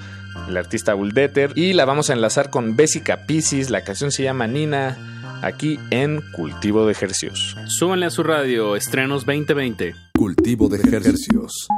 el artista Uldeter. Y la vamos a enlazar con Bessica Piscis, la canción se llama Nina, aquí en Cultivo de Ejercios. Súbanle a su radio, estrenos 2020. Cultivo de Ejercios.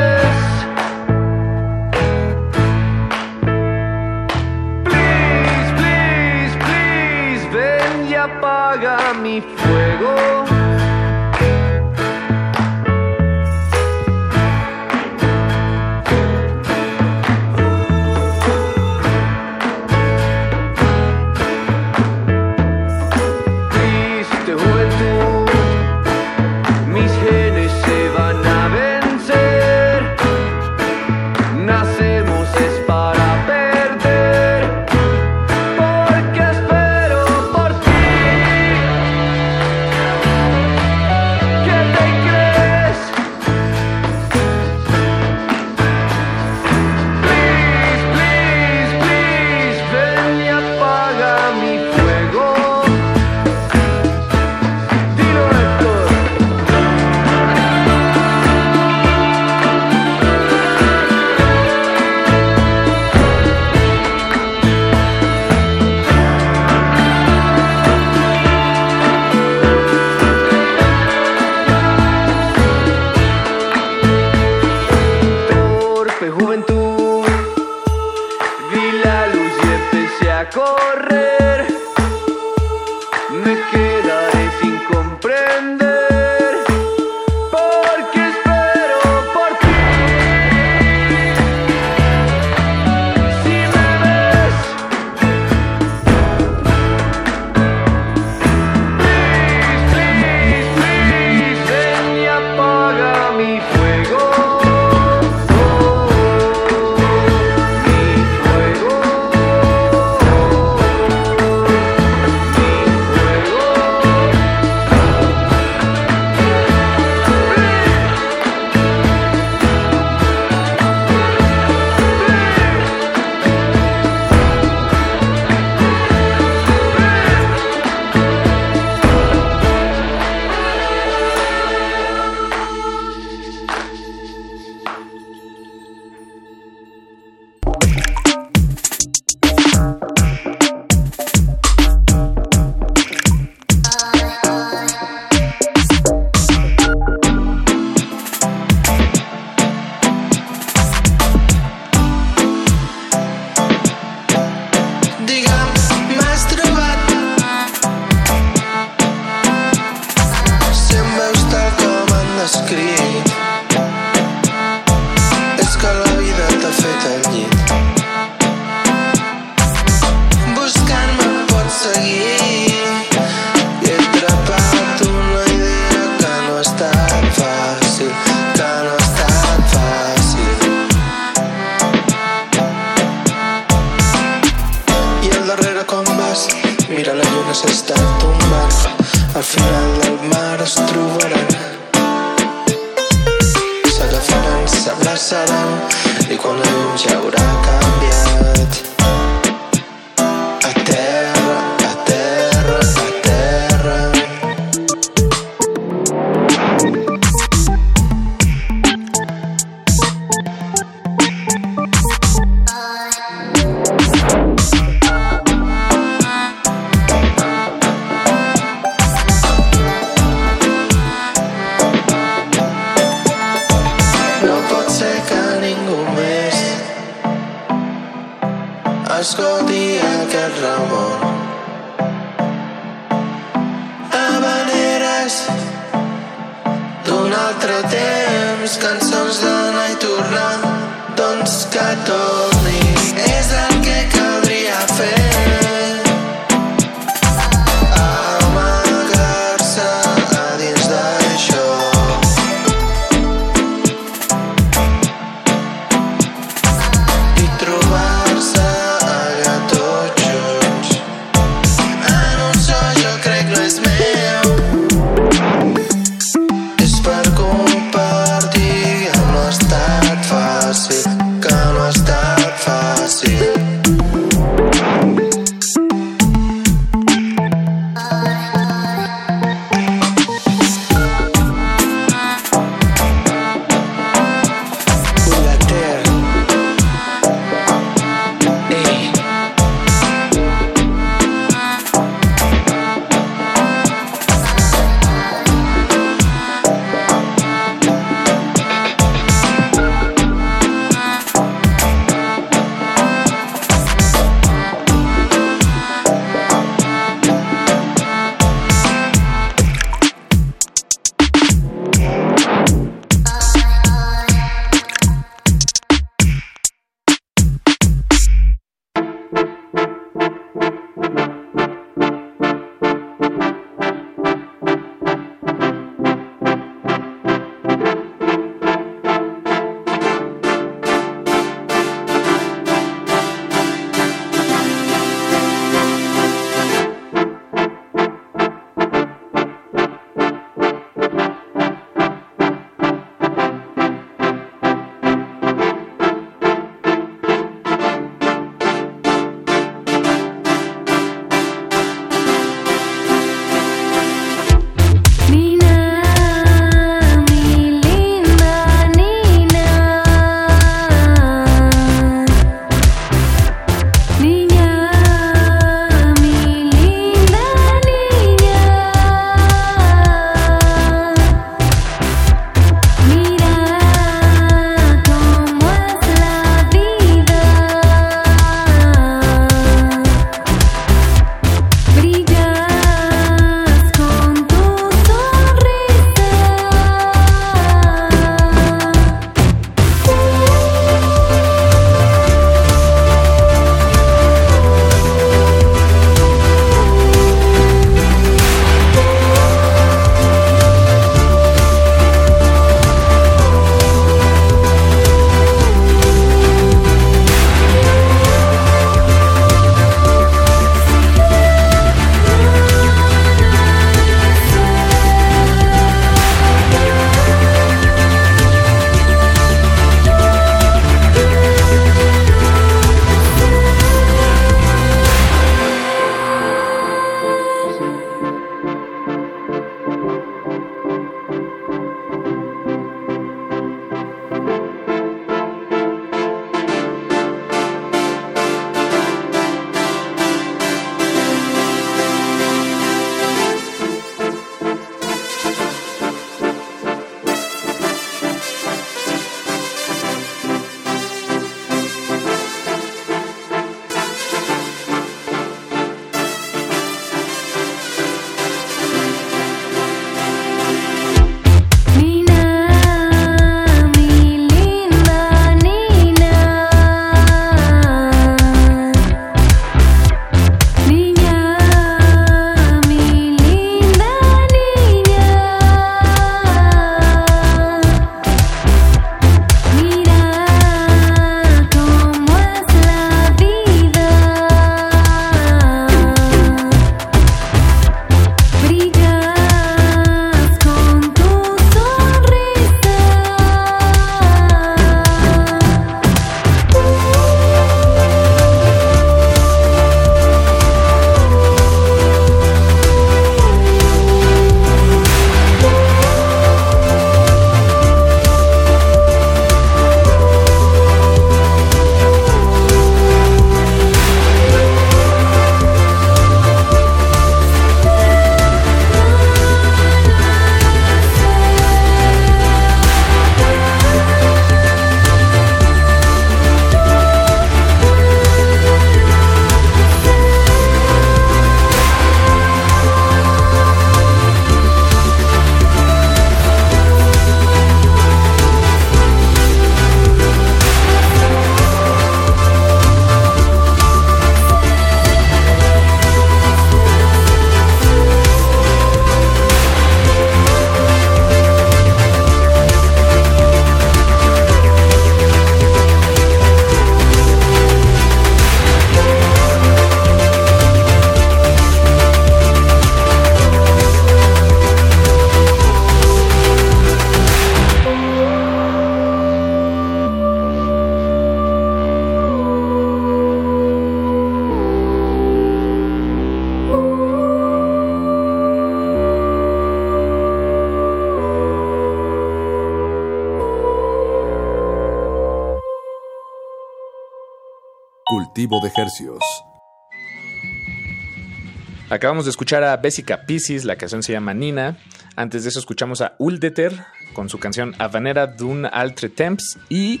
Acabamos de escuchar a Bessica Piscis, la canción se llama Nina. Antes de eso escuchamos a Uldeter con su canción Havanera d'un altre temps y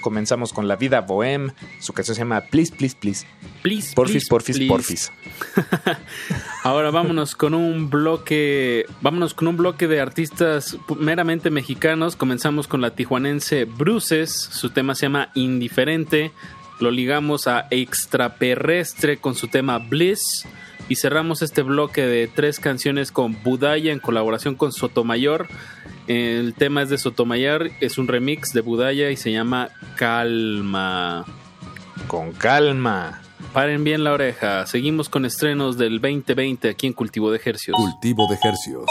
comenzamos con La Vida Bohème, su canción se llama Please, Please, Please. Please, Porfis, please, porfis, please. porfis. Ahora vámonos con un bloque, vámonos con un bloque de artistas meramente mexicanos. Comenzamos con la tijuanense Bruces, su tema se llama Indiferente. Lo ligamos a Extraterrestre con su tema Bliss. Y cerramos este bloque de tres canciones con Budaya en colaboración con Sotomayor. El tema es de Sotomayor, es un remix de Budaya y se llama Calma. Con calma. Paren bien la oreja. Seguimos con estrenos del 2020 aquí en Cultivo de Ejercios. Cultivo de Hercios.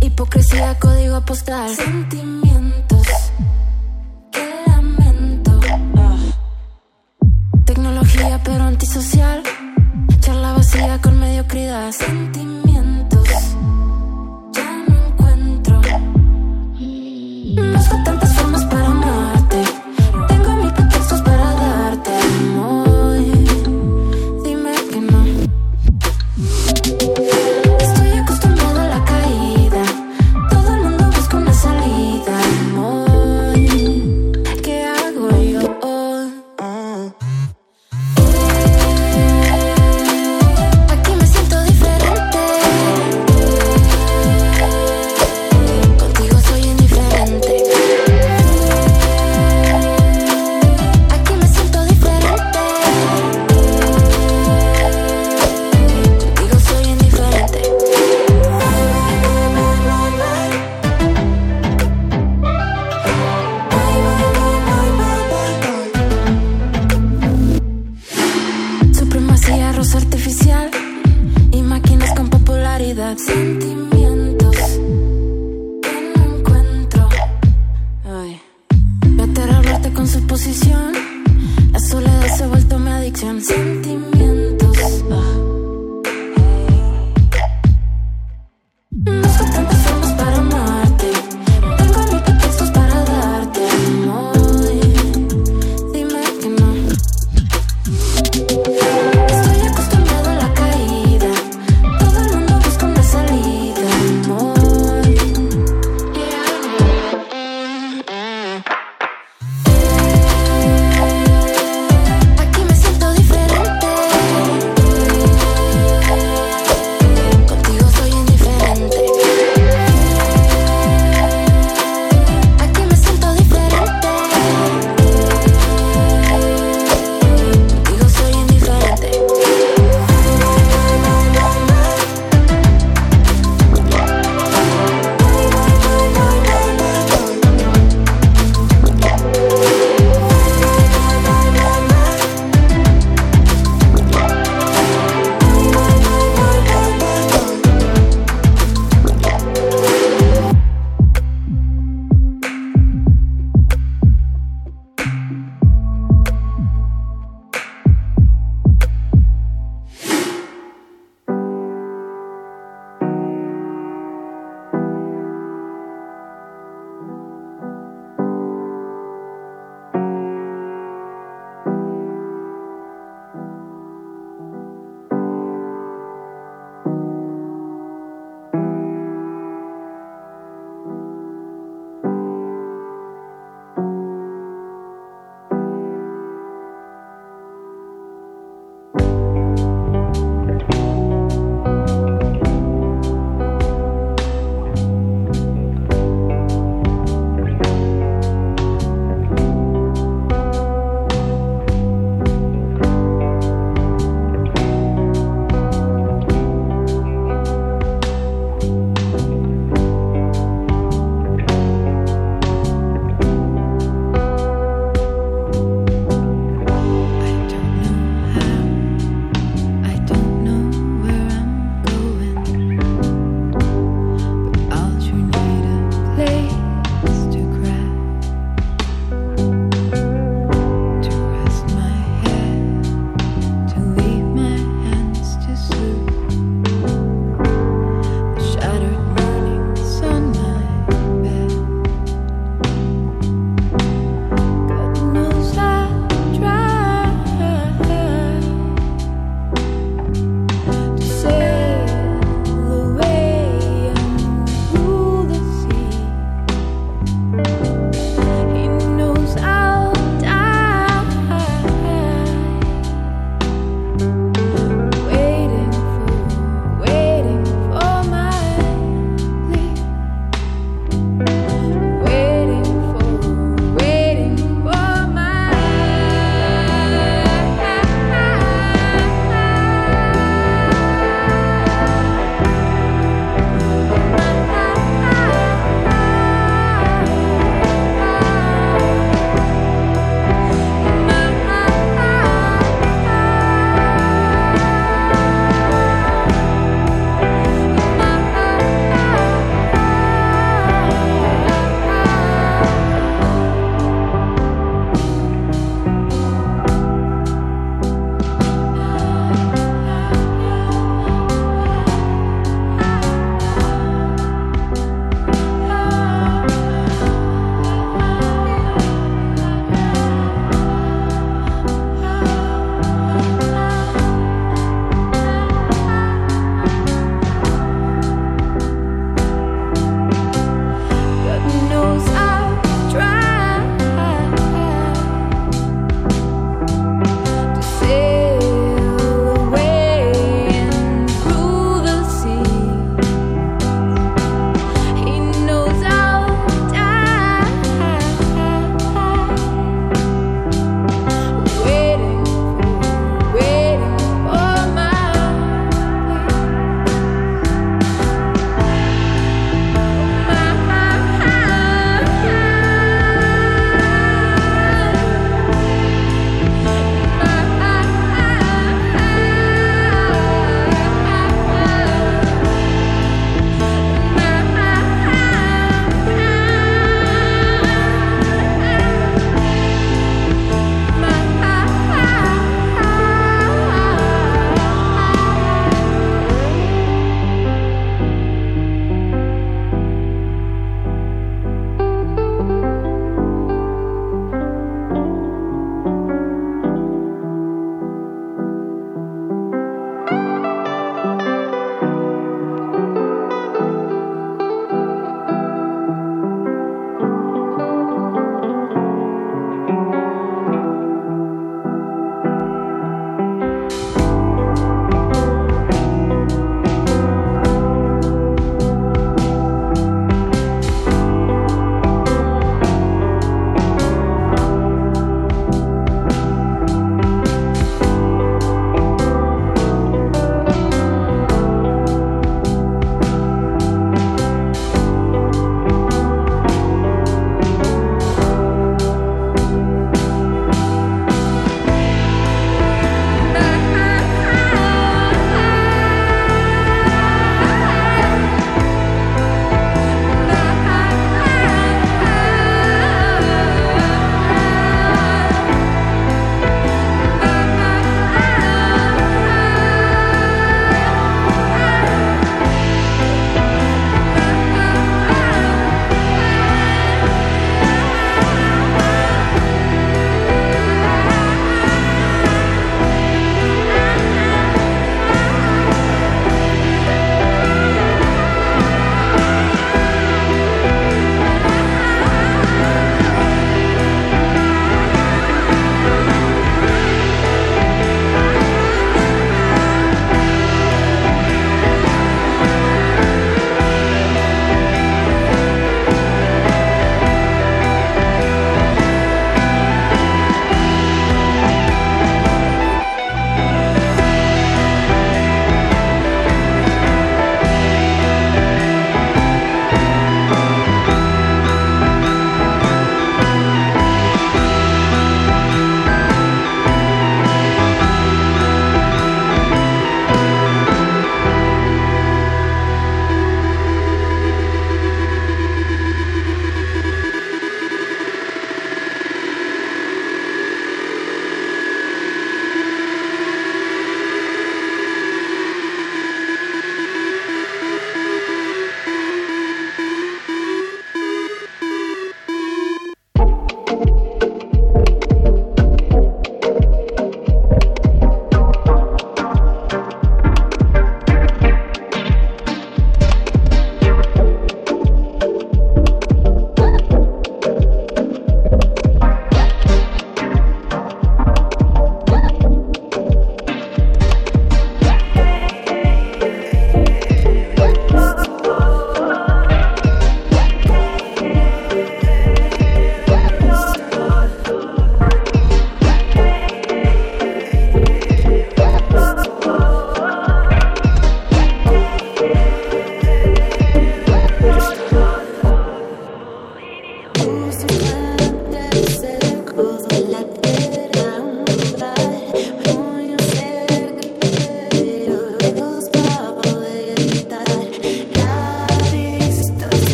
Hipocresía, código postal.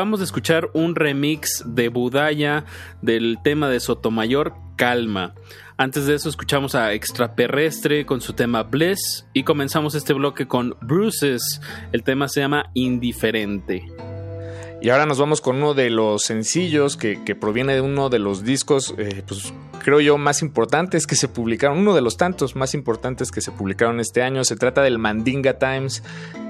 Acabamos de escuchar un remix de Budaya del tema de Sotomayor, Calma. Antes de eso escuchamos a Extraterrestre con su tema Bliss y comenzamos este bloque con Bruces. El tema se llama Indiferente. Y ahora nos vamos con uno de los sencillos que, proviene de uno de los discos, eh, pues creo yo, más importantes que se publicaron, uno de los tantos más importantes que se publicaron este año. Se trata del Mandinga Times,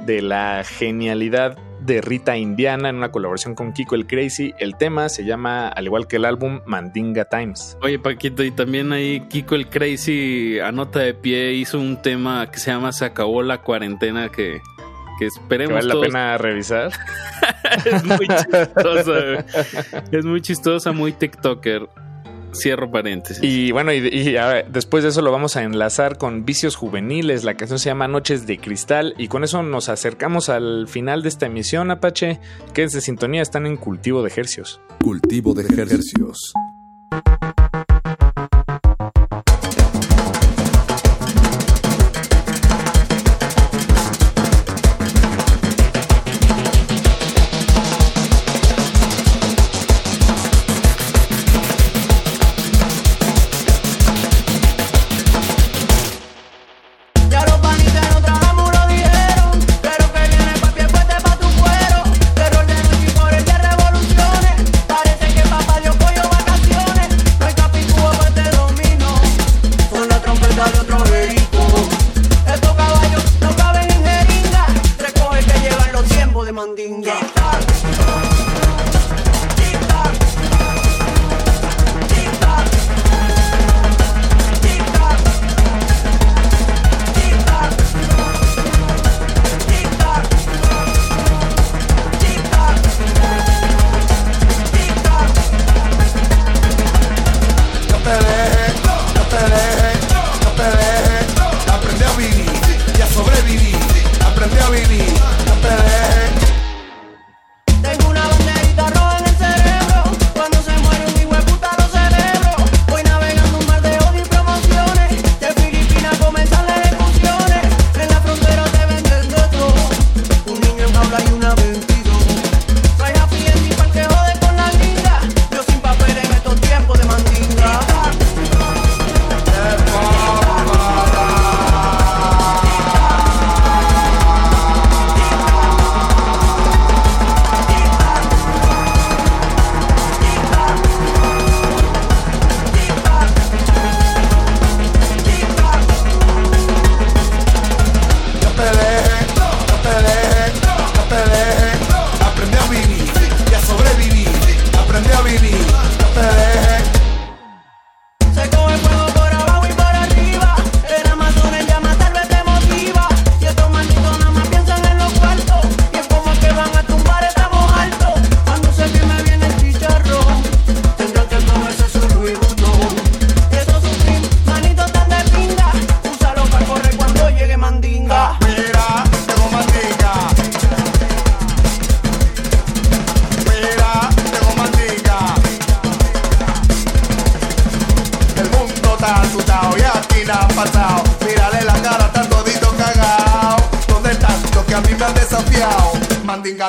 de la genialidad de Rita Indiana en una colaboración con Kiko el Crazy. El tema se llama, al igual que el álbum, Mandinga Times. Oye, Paquito, y también ahí Kiko el Crazy, a nota de pie, hizo un tema que se llama Se acabó la cuarentena que, que esperemos Que vale la pena revisar. es muy chistosa. es muy chistosa, muy TikToker. Cierro paréntesis. Y bueno, y, y, a ver, después de eso lo vamos a enlazar con Vicios Juveniles. La canción se llama Noches de Cristal. Y con eso nos acercamos al final de esta emisión, Apache. Quédense de sintonía, están en cultivo de ejercios. Cultivo de ejercicios.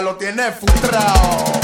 Lo tiene frustrado.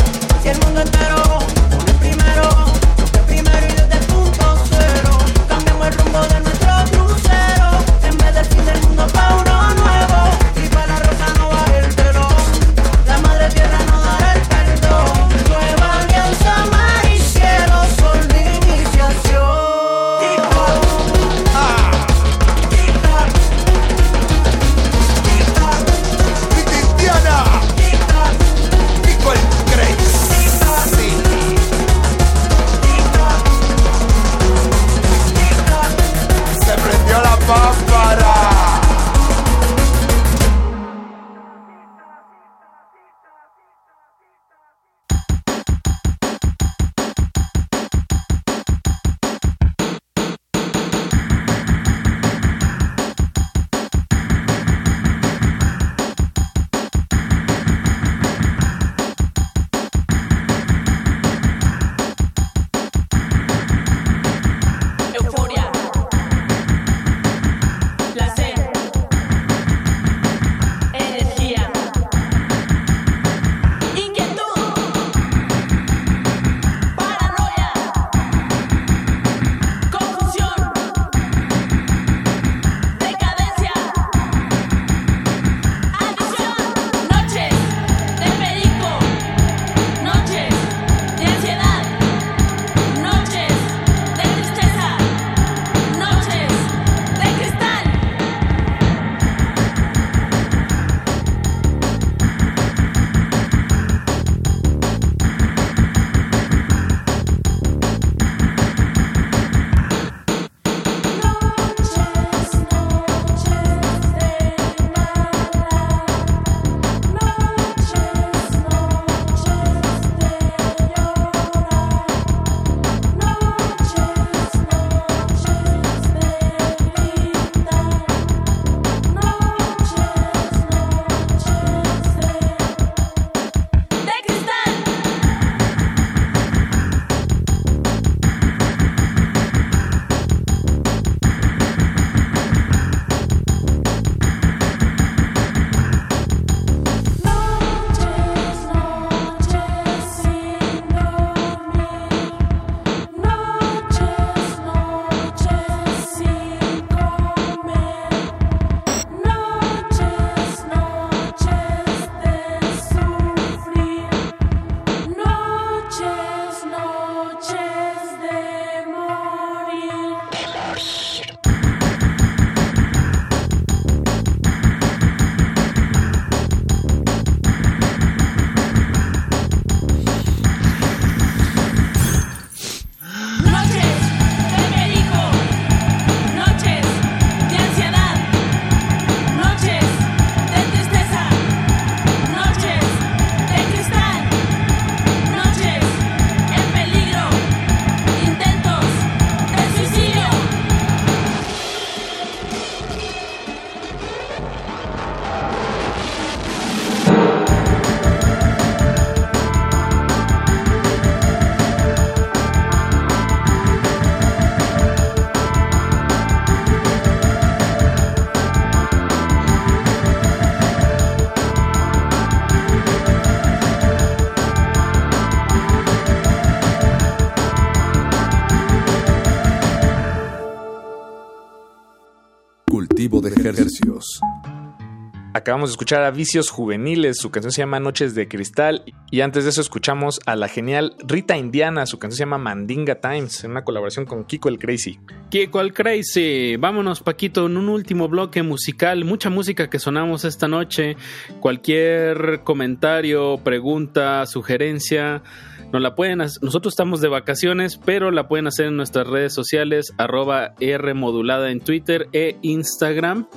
Acabamos de escuchar a Vicios Juveniles, su canción se llama Noches de Cristal, y antes de eso escuchamos a la genial Rita Indiana, su canción se llama Mandinga Times, en una colaboración con Kiko el Crazy. Kiko el Crazy. Vámonos, Paquito, en un último bloque musical. Mucha música que sonamos esta noche. Cualquier comentario, pregunta, sugerencia. Nos la pueden hacer- nosotros estamos de vacaciones, pero la pueden hacer en nuestras redes sociales, arroba R modulada en Twitter e Instagram.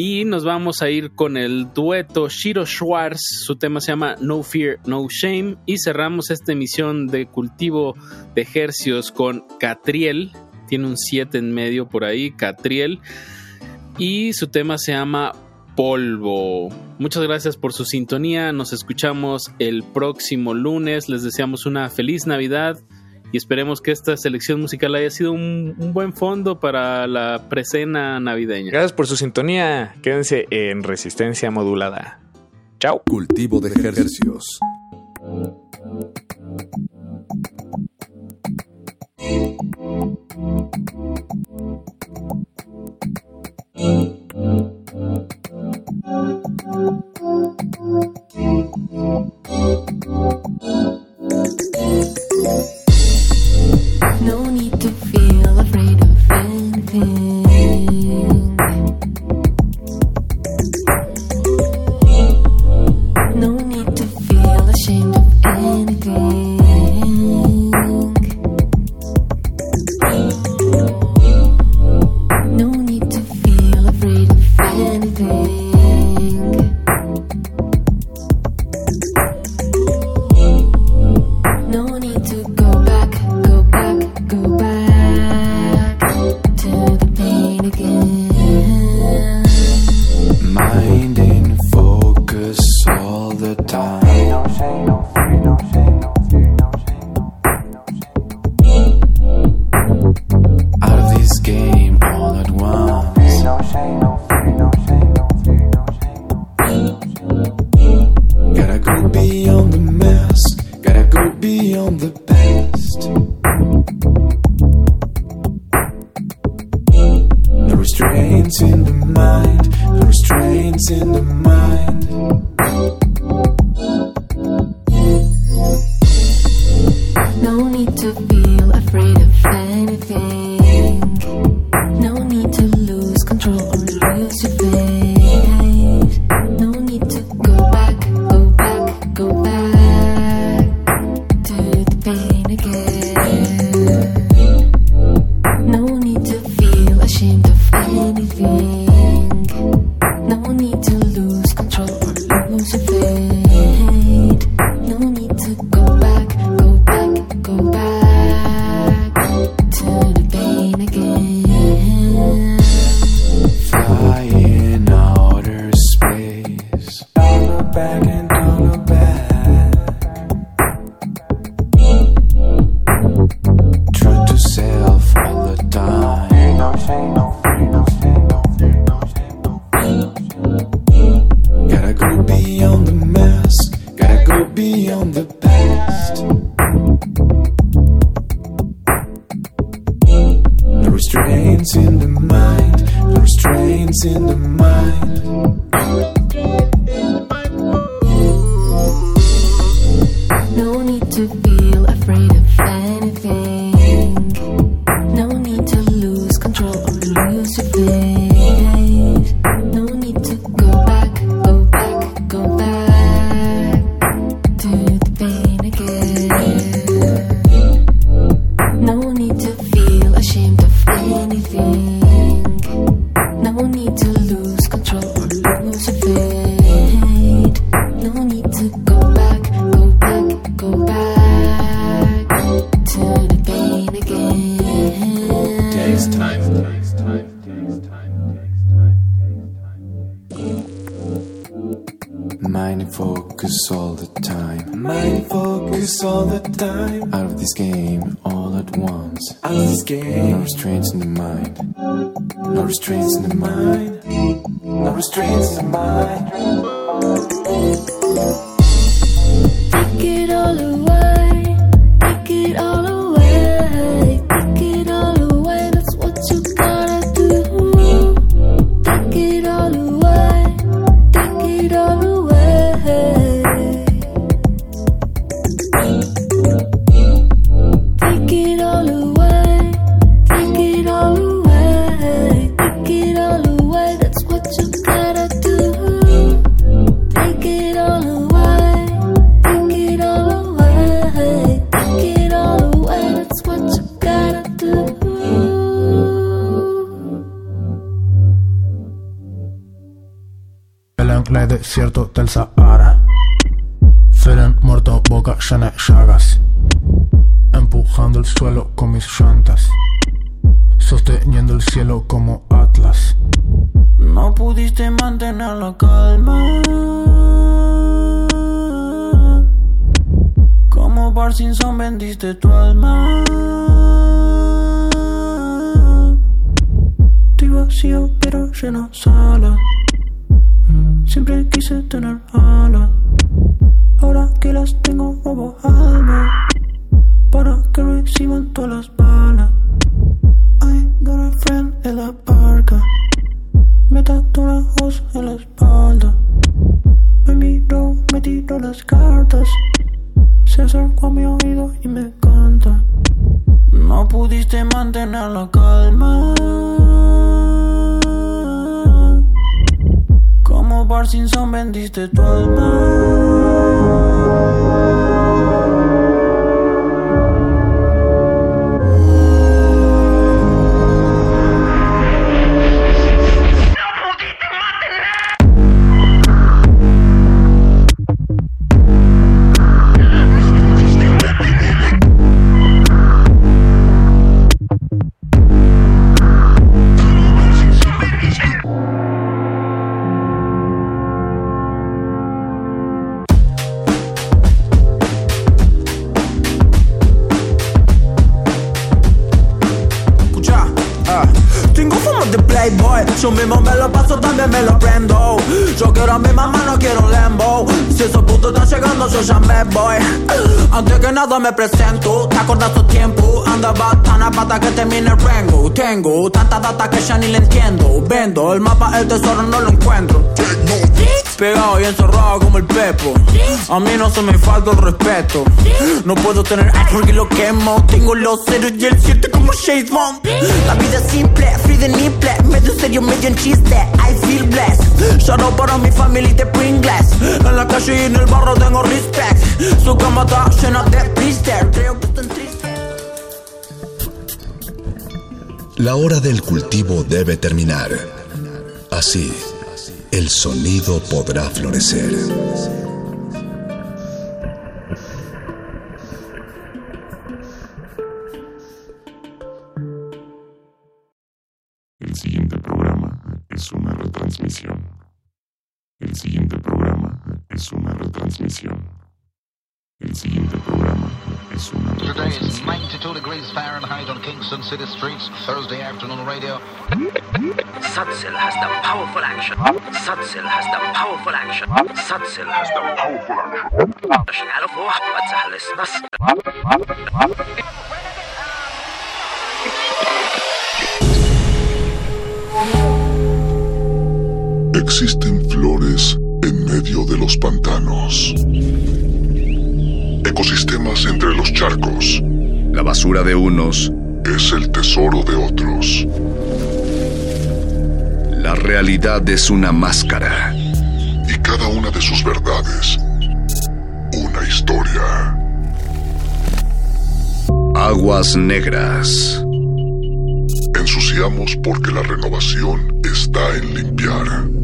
Y nos vamos a ir con el dueto Shiro Schwartz. Su tema se llama No Fear, No Shame. Y cerramos esta emisión de cultivo de ejercios con Catriel. Tiene un 7 en medio por ahí, Catriel. Y su tema se llama Polvo. Muchas gracias por su sintonía. Nos escuchamos el próximo lunes. Les deseamos una feliz Navidad. Y esperemos que esta selección musical haya sido un, un buen fondo para la precena navideña. Gracias por su sintonía, quédense en Resistencia Modulada. Chao. Cultivo de ejercicios. Vendiste tu Escucha, Me presento. ¿Te acuerdas tu tiempo? Andaba tan a pata que termine el rango. Tengo tanta data que ya ni le entiendo. Vendo el mapa, el tesoro no lo encuentro Pegado y encerrado como el pepo. A mí no se me falta el respeto. No puedo tener algo y lo quemo. Tengo los ceros y el 7 como Shades Bond. La vida es simple, free de nipple Medio serio, medio en chiste. I feel blessed. Shout out para mi familia de Pringles. En la calle y en el barro tengo respect. Su cama está llena de blister Creo que están tristes. La hora del cultivo debe terminar. Así, el sonido podrá florecer. Existen flores en medio de los pantanos. Ecosistemas entre los charcos. La basura de unos es el tesoro de otros. La realidad es una máscara cada una de sus verdades, una historia. Aguas negras. Ensuciamos porque la renovación está en. Limpiar.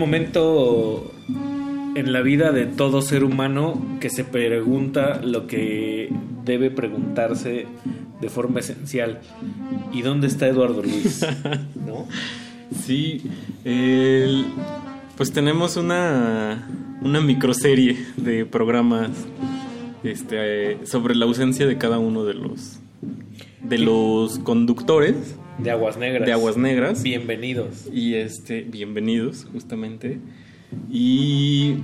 Momento en la vida de todo ser humano que se pregunta lo que debe preguntarse de forma esencial. ¿Y dónde está Eduardo Luis? ¿No? Sí, el- pues tenemos una, una microserie de programas este, sobre la ausencia de cada uno de los de los conductores De Aguas Negras. de Aguas Negras Bienvenidos. y este bienvenidos justamente y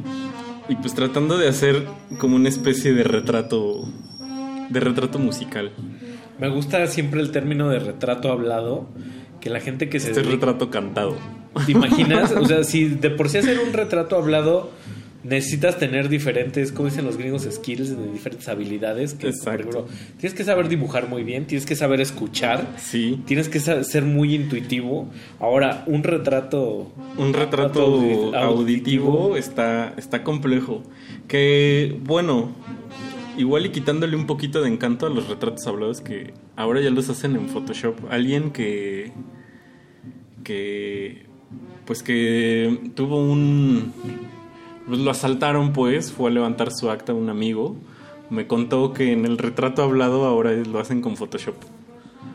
y pues tratando de hacer como una especie de retrato de retrato musical. Me gusta siempre el término de retrato hablado, que la gente que se Este dedica- retrato cantado. ¿Te imaginas? O sea, si de por sí hacer un retrato hablado necesitas tener diferentes, como dicen los gringos, skills, de diferentes habilidades. Que, ejemplo, tienes que saber dibujar muy bien, tienes que saber escuchar, sí. tienes que ser muy intuitivo. Ahora, un retrato... Un retrato audi- auditivo está, está complejo. Que, bueno, igual y quitándole un poquito de encanto a los retratos hablados que ahora ya los hacen en Photoshop. Alguien que. que. pues que tuvo un. Pues lo asaltaron, pues, fue a levantar su acta un amigo. Me contó que en el retrato hablado ahora lo hacen con Photoshop.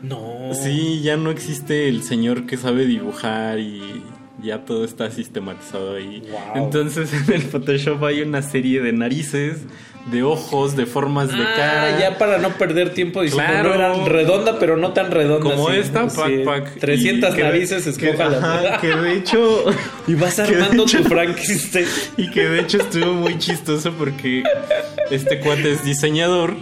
No. Sí, ya no existe el señor que sabe dibujar y ya todo está sistematizado ahí. Wow. Entonces en el Photoshop hay una serie de narices, de ojos, de formas de Ah, cara. ya para no perder tiempo diciendo Claro. no eran redonda, pero no tan redonda. Como sí, esta, sí. Pac Pac. 300 Y que- narices, que- escójalas. que de hecho. Y vas armando hecho- tu Frankenstein. Y que de hecho estuvo muy chistoso porque este cuate es diseñador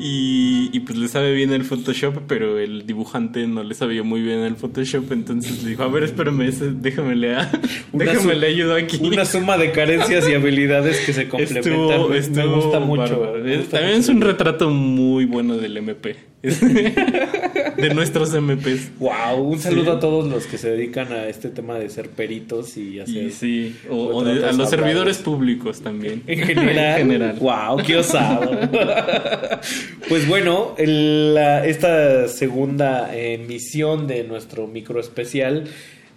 y, y pues le sabe bien el Photoshop, pero el dibujante no le sabía muy bien el Photoshop, entonces le dijo, a ver, espérame, déjame le, déjame le ayudo aquí. Una suma de carencias y habilidades que se complementan. Estuvo, Me- estuvo me gusta mucho. me gusta también es un retrato muy bueno del MP. de nuestros MPs. Wow, un saludo Sí. a todos los que se dedican a este tema de ser peritos y hacer. Y sí, o, o de- a los servidores públicos también. En general. En general. Wow, qué osado. pues bueno, el- la- esta segunda emisión de nuestro micro especial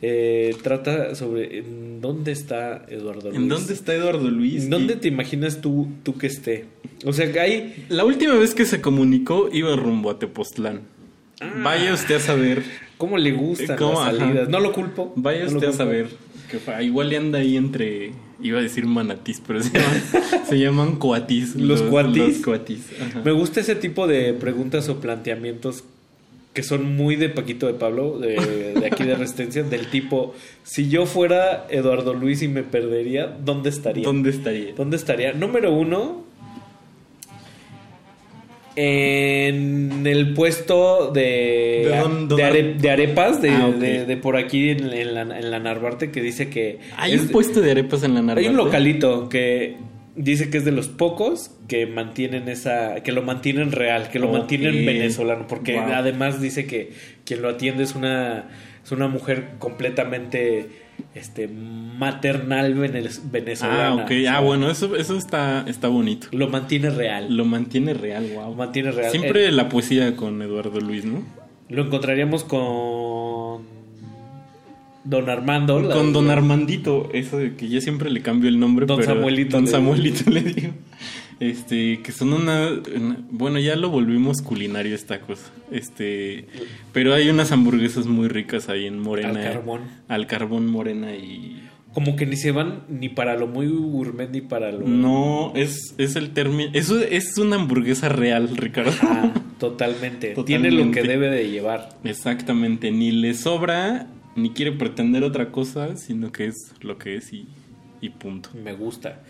eh, trata sobre en dónde está Eduardo Luis. ¿En dónde está Eduardo Luis? ¿En dónde te imaginas tú, tú que esté? O sea, que hay. La última vez que se comunicó iba rumbo a Tepoztlán. Vaya usted a saber. ¿Cómo le gustan ¿Cómo? las Ajá. salidas? No lo culpo. Vaya no usted a saber. Que igual le anda ahí entre. Iba a decir manatís, pero se llaman, se llaman coatís. ¿Los coatís? Los coatís. Me gusta ese tipo de preguntas o planteamientos que son muy de Paquito de Pablo, de, de aquí de Resistencia, del tipo, si yo fuera Eduardo Luis y me perdería, ¿dónde estaría? ¿Dónde estaría? ¿Dónde estaría? Número uno, en el puesto de, ¿De dónde- dónde? de, are- de arepas de, Ah, de- de por aquí en, en la, en la Narvarte que dice que... Hay es- un puesto de arepas en la Narvarte. hay un localito que dice que es de los pocos que mantienen esa, que lo mantienen real, que lo Ok. mantienen venezolano, porque Wow. además dice que quien lo atiende es una, es una mujer completamente este maternal venez- venezolana. Ah, ok. Ah, bueno, eso, eso está, está bonito. Lo mantiene real. Lo mantiene real, wow. Lo mantiene real. Siempre Eh, la poesía con Eduardo Luis, ¿no? lo encontraríamos con Don Armando. la- Con Don Armandito, eso de que yo siempre le cambio el nombre. Don pero Samuelito Don le- Samuelito le digo. Este, que son una, una- Bueno, ya lo volvimos culinario esta cosa. Este. Pero hay unas hamburguesas muy ricas ahí en Morena. Al carbón. Al carbón Morena y. Como que ni se van ni para lo muy gourmet ni para lo... No, es, es el término. Eso es una hamburguesa real, Ricardo. Ah, totalmente. Tiene lo que debe de llevar. Exactamente. Ni le sobra, ni quiere pretender otra cosa, sino que es lo que es y, y punto. Me gusta.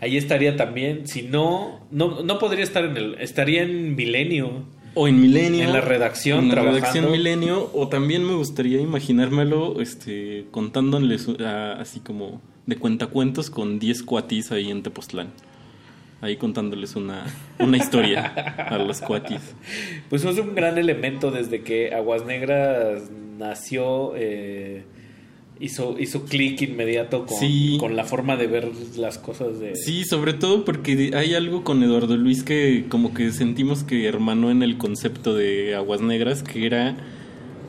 Ahí estaría también, si no, no, no podría estar en el, estaría en Milenio. O en Milenio. En la redacción, En la trabajando. redacción Milenio. O también me gustaría imaginármelo este, contándoles así como de cuentacuentos con 10 cuatis ahí en Tepoztlán. Ahí contándoles una, una historia a los cuatis. Pues es un gran elemento desde que Aguas Negras nació, eh, hizo, hizo clic inmediato con, Sí. con la forma de ver las cosas de... Sí, sobre todo porque hay algo con Eduardo Luis que como que sentimos que hermanó en el concepto de Aguas Negras, que era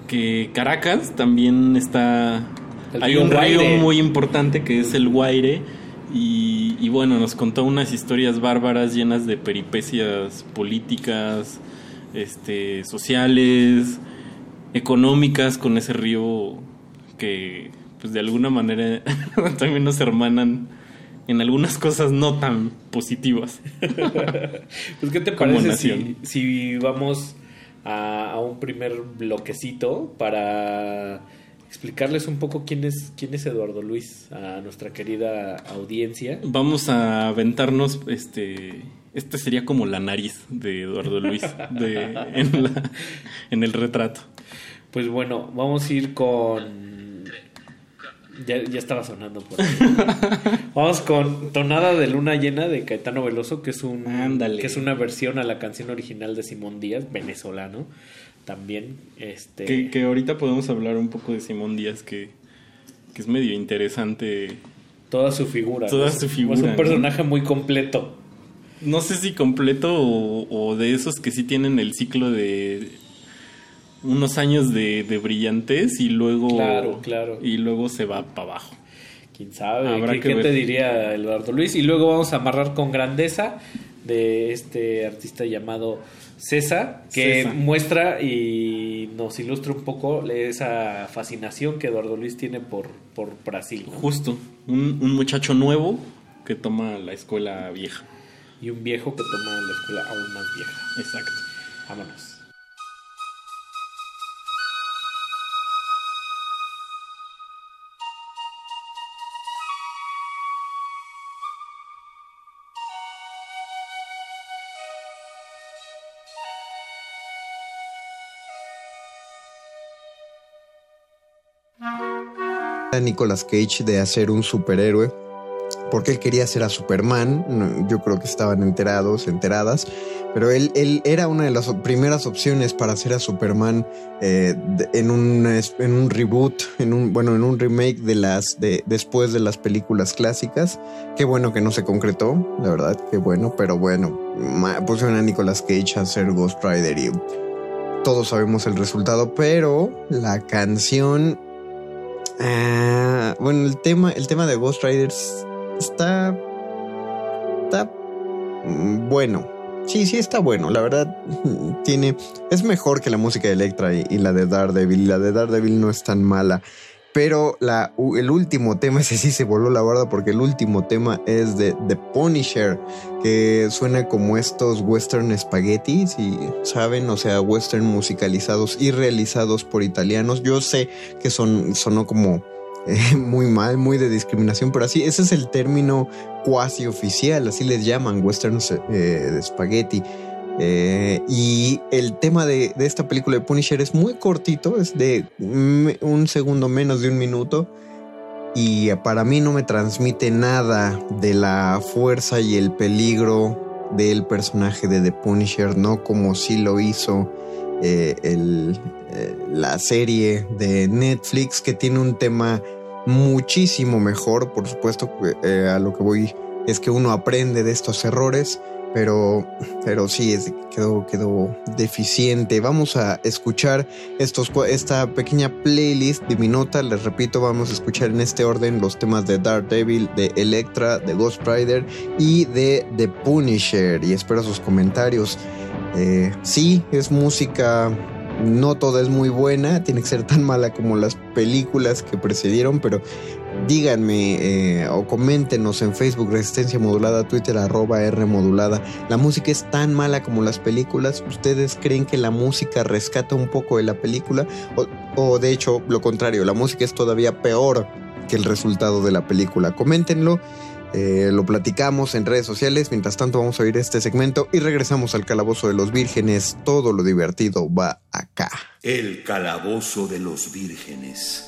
que Caracas también está... El hay un río Guaire. muy importante que es el Guaire y, y bueno, nos contó unas historias bárbaras llenas de peripecias políticas, este, sociales, económicas con ese río que pues de alguna manera también nos hermanan en algunas cosas no tan positivas. Pues, ¿qué te parece si, si vamos a, a un primer bloquecito para explicarles un poco quién es, quién es Eduardo Luis a nuestra querida audiencia? Vamos a aventarnos este Este sería como la nariz de Eduardo Luis de, en, la- en el retrato. Pues bueno, vamos a ir con. Ya, ya estaba sonando por ahí. Vamos con Tonada de Luna Llena de Caetano Veloso, que es un que es una versión a la canción original de Simón Díaz, venezolano. También, este. Que, que ahorita podemos hablar un poco de Simón Díaz, que, que es medio interesante. Toda su figura. Toda ¿no? su figura. Es un ¿no? personaje muy completo. No sé si completo o, o de esos que sí tienen el ciclo de unos años de, de brillantez y luego Claro, claro. y luego se va para abajo. ¿Quién sabe? Habrá ¿Qué, que qué ver. te diría Eduardo Luis? Y luego vamos a amarrar con Grandeza de este artista llamado César, que César. muestra y nos ilustra un poco esa fascinación que Eduardo Luis tiene por, por Brasil. ¿no? Justo, un, un muchacho nuevo que toma la escuela vieja. Y un viejo que toma la escuela aún más vieja. Exacto. Vámonos. A Nicolas Cage de hacer un superhéroe porque él quería hacer a Superman. Yo creo que estaban enterados, enteradas. Pero él, él era una de las primeras opciones para hacer a Superman eh, en, un, en un reboot, en un, bueno, en un remake de las de, después de las películas clásicas. Qué bueno que no se concretó, la verdad, qué bueno, pero bueno, pusieron a Nicolas Cage a hacer Ghost Rider y todos sabemos el resultado, pero la canción Ah, bueno, el tema, el tema de Ghost Riders está. Está. Bueno. Sí, sí está bueno. La verdad, tiene. Es mejor que la música de Electra y, y la de Daredevil. La de Daredevil no es tan mala. Pero el último tema, ese sí se voló la barda porque el último tema es de The Punisher, que suena como estos western spaghetti, si saben, o sea, western musicalizados y realizados por italianos. Yo sé que son, sonó como eh, muy mal, muy de discriminación, pero así, ese es el término cuasi oficial, así les llaman, westerns eh, spaghetti. Eh, y el tema de, esta película de Punisher es muy cortito, es de un un segundo menos de un minuto. Y para mí no me transmite nada de la fuerza y el peligro del personaje de The Punisher, no como si lo hizo eh, el, eh, la serie de Netflix, que tiene un tema muchísimo mejor. Por supuesto, a lo que voy es que uno aprende de estos errores, pero, pero sí, quedó, quedó deficiente. Vamos a escuchar estos, esta pequeña playlist diminuta. Les repito, vamos a escuchar en este orden los temas de Daredevil, de Electra, de Ghost Rider y de The Punisher. Y espero sus comentarios. Eh, sí, es música. No toda es muy buena, tiene que ser tan mala como las películas que precedieron, pero díganme eh, o coméntenos en Facebook Resistencia Modulada, Twitter arroba R Modulada. La música es tan mala como las películas. ¿Ustedes creen que la música rescata un poco de la película? O, o de hecho, lo contrario, la música es todavía peor que el resultado de la película. Coméntenlo. eh, lo platicamos en redes sociales. Mientras tanto, vamos a oír este segmento y regresamos al calabozo de los vírgenes. Todo lo divertido va acá. El calabozo de los vírgenes.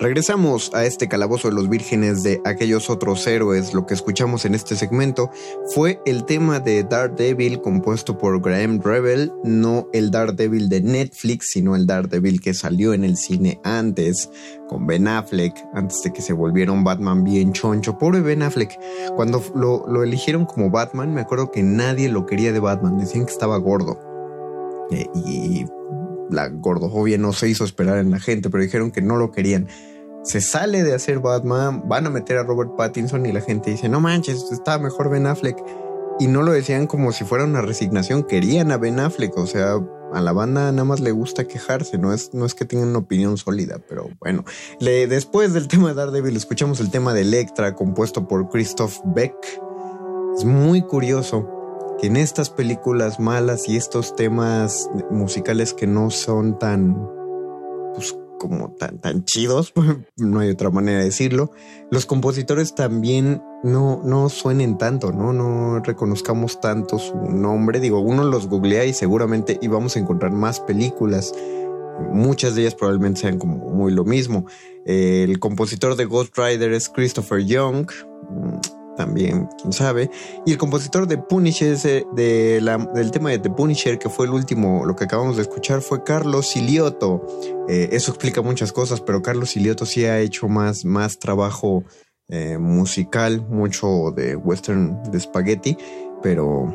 Regresamos a este calabozo de los vírgenes de aquellos otros héroes. Lo que escuchamos en este segmento fue el tema de Daredevil compuesto por Graham Rebel, no el Daredevil de Netflix, sino el Daredevil que salió en el cine antes con Ben Affleck, antes de que se volviera un Batman bien choncho. Pobre Ben Affleck, cuando lo, eligieron como Batman, me acuerdo que nadie lo quería de Batman, decían que estaba gordo. Eh, y la gordofobia no se hizo esperar en la gente, pero dijeron que no lo querían. Se sale de hacer Batman, van a meter a Robert Pattinson y la gente dice, no manches, está mejor Ben Affleck. Y no lo decían como si fuera una resignación, querían a Ben Affleck, o sea, a la banda nada más le gusta quejarse, no es, no es que tengan una opinión sólida, pero bueno. Después del tema de Daredevil escuchamos el tema de Electra compuesto por Christoph Beck. Es muy curioso que en estas películas malas y estos temas musicales que no son tan, como tan, tan chidos, no hay otra manera de decirlo, los compositores también no, no suenen tanto, ¿no? No reconozcamos tanto su nombre. Digo, uno los googlea y seguramente íbamos a encontrar más películas. Muchas de ellas probablemente sean como muy lo mismo. El compositor de Ghost Rider es Christopher Young. También, quién sabe. Y el compositor de Punisher, del tema de The Punisher, que fue el último, lo que acabamos de escuchar, fue Carlos Silioto. Eh, eso explica muchas cosas, pero Carlos Silioto sí ha hecho más, más trabajo eh, musical, mucho de western de spaghetti, pero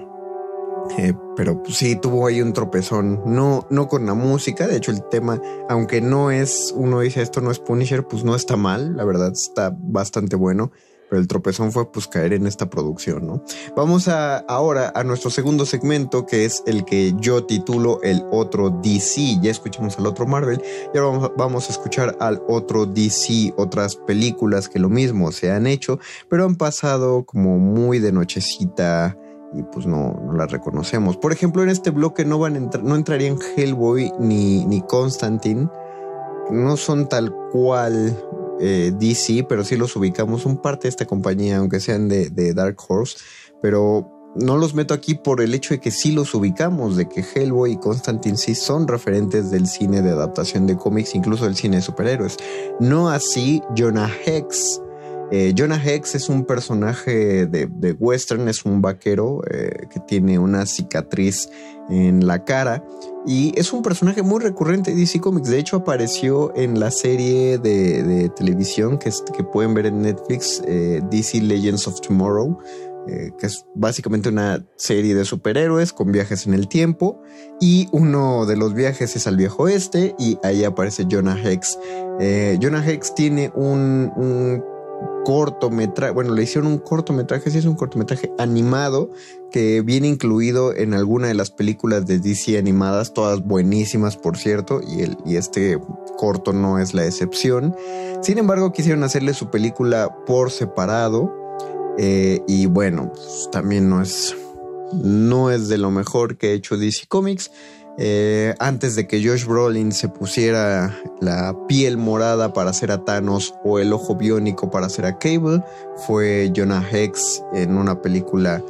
eh, pero sí tuvo ahí un tropezón, no, no con la música, de hecho el tema, aunque no es, uno dice esto no es Punisher, pues no está mal, la verdad está bastante bueno, pero el tropezón fue pues caer en esta producción, ¿no? Vamos a, ahora a nuestro segundo segmento, que es el que yo titulo el otro DC, ya escuchamos al otro Marvel, y ahora vamos, a escuchar al otro DC, otras películas que lo mismo se han hecho, pero han pasado como muy de nochecita, y pues no, no las reconocemos. Por ejemplo, en este bloque no van a entrar, no entrarían Hellboy ni, ni Constantine. No son tal cual eh, DC, pero sí los ubicamos. Son parte de esta compañía, aunque sean de, de Dark Horse. Pero no los meto aquí por el hecho de que sí los ubicamos, de que Hellboy y Constantine sí son referentes del cine de adaptación de cómics, incluso del cine de superhéroes. No así Jonah Hex. Eh, Jonah Hex es un personaje de, de western, es un vaquero eh, que tiene una cicatriz en la cara y es un personaje muy recurrente de DC Comics. De hecho, apareció en la serie de, televisión que pueden ver en Netflix, eh, DC Legends of Tomorrow, eh, que es básicamente una serie de superhéroes con viajes en el tiempo. Y uno de los viajes es al viejo oeste y ahí aparece Jonah Hex. Eh, Jonah Hex tiene un, un cortometraje, bueno, le hicieron un cortometraje, sí es un cortometraje animado que viene incluido en alguna de las películas de DC animadas, todas buenísimas por cierto, y, el, y este corto no es la excepción. Sin embargo, quisieron hacerle su película por separado eh, y bueno, pues, también no es, no es de lo mejor que ha hecho DC Comics. Eh, antes de que Josh Brolin se pusiera la piel morada para hacer a Thanos o el ojo biónico para hacer a Cable, fue Jonah Hex en una película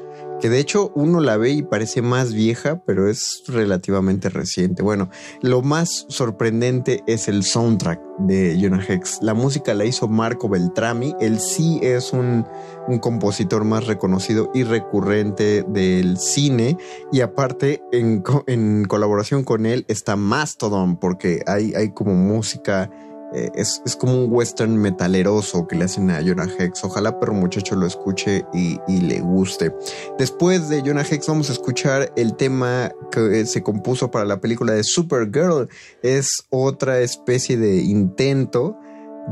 que de hecho uno la ve y parece más vieja, pero es relativamente reciente. Bueno, lo más sorprendente es el soundtrack de Jonah Hex. La música la hizo Marco Beltrami. Él sí es un, un compositor más reconocido y recurrente del cine. Y aparte, en, en colaboración con él está Mastodon, porque hay, hay como música. Eh, es, es como un western metaleroso que le hacen a Jonah Hex. Ojalá pero muchacho lo escuche y, y le guste. Después de Jonah Hex vamos a escuchar el tema que eh, se compuso para la película de Supergirl. Es otra especie de intento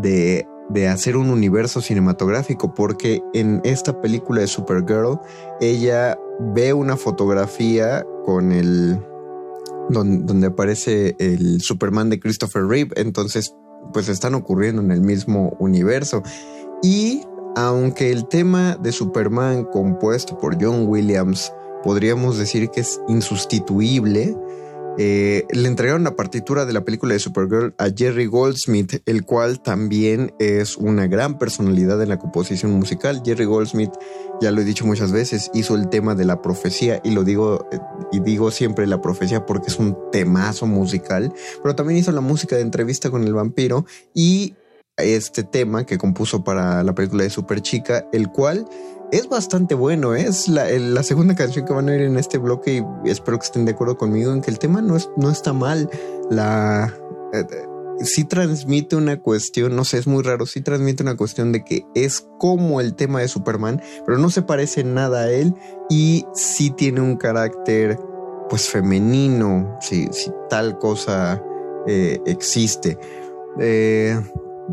de, de hacer un universo cinematográfico porque en esta película de Supergirl ella ve una fotografía con el don- donde aparece el Superman de Christopher Reeve, entonces pues están ocurriendo en el mismo universo. Y aunque el tema de Superman compuesto por John Williams podríamos decir que es insustituible, eh, le entregaron la partitura de la película de Supergirl a Jerry Goldsmith, el cual también es una gran personalidad en la composición musical. Jerry Goldsmith, ya lo he dicho muchas veces, hizo el tema de la profecía y lo digo eh, y digo siempre la profecía porque es un temazo musical, pero también hizo la música de entrevista con el vampiro y este tema que compuso para la película de Super Chica, el cual es bastante bueno. ¿eh? Es la, segunda canción que van a oír en este bloque y espero que estén de acuerdo conmigo en que el tema no, es, no está mal. La, eh, sí transmite una cuestión, no sé, es muy raro, sí transmite una cuestión de que es como el tema de Superman, pero no se parece nada a él y sí tiene un carácter pues femenino, si, si tal cosa eh, existe. Eh,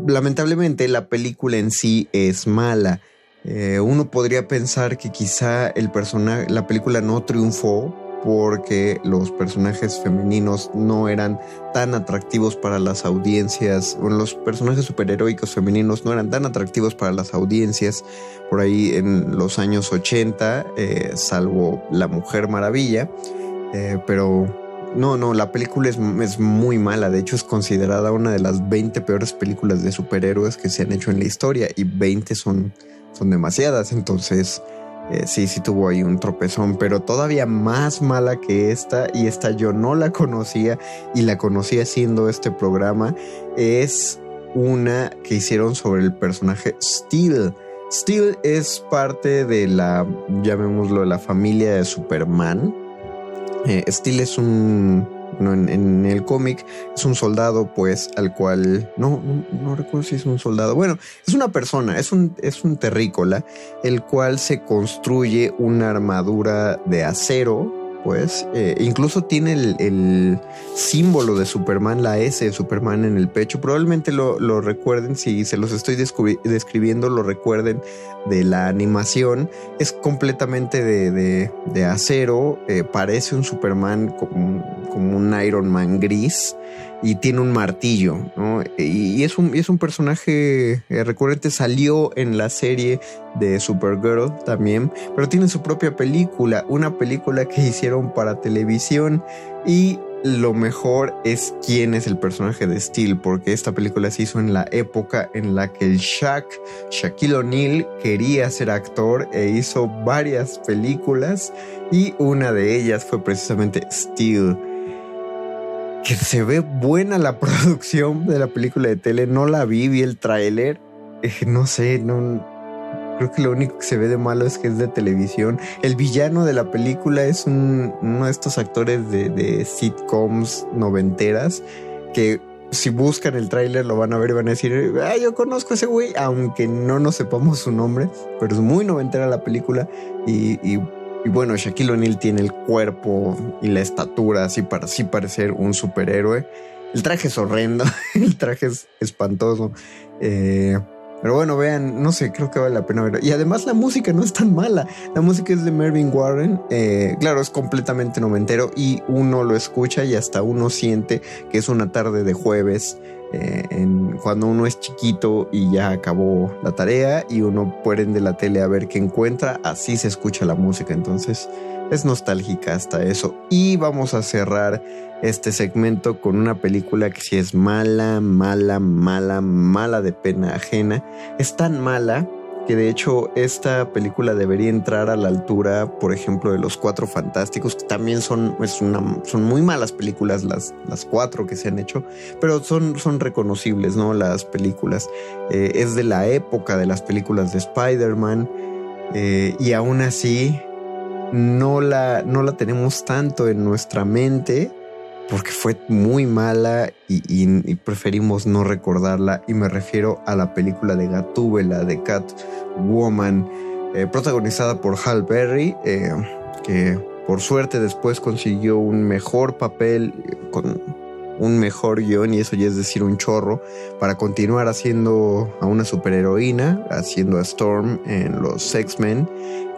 lamentablemente la película en sí es mala. Eh, uno podría pensar que quizá el personaje, la película no triunfó porque los personajes femeninos no eran tan atractivos para las audiencias, bueno, los personajes superheroicos femeninos no eran tan atractivos para las audiencias por ahí en los años 80, eh, salvo La Mujer Maravilla, eh, pero no, no, la película es, es, muy mala. De hecho, es considerada una de las 20 peores películas de superhéroes que se han hecho en la historia y 20 son, son demasiadas. Entonces, eh, sí, sí tuvo ahí un tropezón, pero todavía más mala que esta, y esta yo no la conocía y la conocí haciendo este programa, es una que hicieron sobre el personaje Steel. Steel es parte de la, llamémoslo, la familia de Superman. Eh, Steel es un, en, el cómic es un soldado, pues, al cual no, no, no, recuerdo si es un soldado. Bueno, es una persona, es un, es un terrícola, el cual se construye una armadura de acero. Pues incluso tiene el, símbolo de Superman, la S de Superman en el pecho. Probablemente lo, recuerden, si se los estoy describiendo, lo recuerden de la animación. Es completamente de, de, acero, eh, parece un Superman como un Iron Man gris y tiene un martillo, ¿no? Y, y, es, un, es un personaje eh, recurrente, salió en la serie de Supergirl también, pero tiene su propia película, una película que hicieron para televisión y lo mejor es quién es el personaje de Steel, porque esta película se hizo en la época en la que el Shaq, Shaquille O'Neal, quería ser actor e hizo varias películas y una de ellas fue precisamente Steel que se ve buena la producción de la película de tele. No la vi, vi el tráiler. No sé, no. Creo que lo único que se ve de malo es que es de televisión. El villano de la película es un, uno de estos actores de, de sitcoms noventeras que si buscan el tráiler lo van a ver y van a decir, ah, yo conozco a ese güey, aunque no nos sepamos su nombre, pero es muy noventera la película y y bueno, Shaquille O'Neal tiene el cuerpo y la estatura así para así parecer un superhéroe. El traje es horrendo, el traje es espantoso. Eh, pero bueno, vean, no sé, creo que vale la pena verlo. Y además la música no es tan mala. La música es de Mervyn Warren. Eh, claro, es completamente noventero y uno lo escucha y hasta uno siente que es una tarde de jueves eh, cuando uno es chiquito y ya acabó la tarea y uno prende la tele a ver qué encuentra, así se escucha la música. Entonces es nostálgica hasta eso. Y vamos a cerrar este segmento con una película que si es mala, mala, mala, mala de pena ajena. Es tan mala de hecho esta película debería entrar a la altura, por ejemplo, de Los Cuatro Fantásticos, que también son, es una, son muy malas películas las, las cuatro que se han hecho, pero son, son reconocibles, ¿no? Las películas. Eh, es de la época de las películas de Spider-Man eh, y aún así no la, no la tenemos tanto en nuestra mente porque fue muy mala y, preferimos no recordarla. Y me refiero a la película de Gatúbela de Catwoman, eh, protagonizada por Hal Berry, eh, que por suerte después consiguió un mejor papel con un mejor guion, y eso ya es decir un chorro, para continuar haciendo a una superheroína, haciendo a Storm en los X-Men.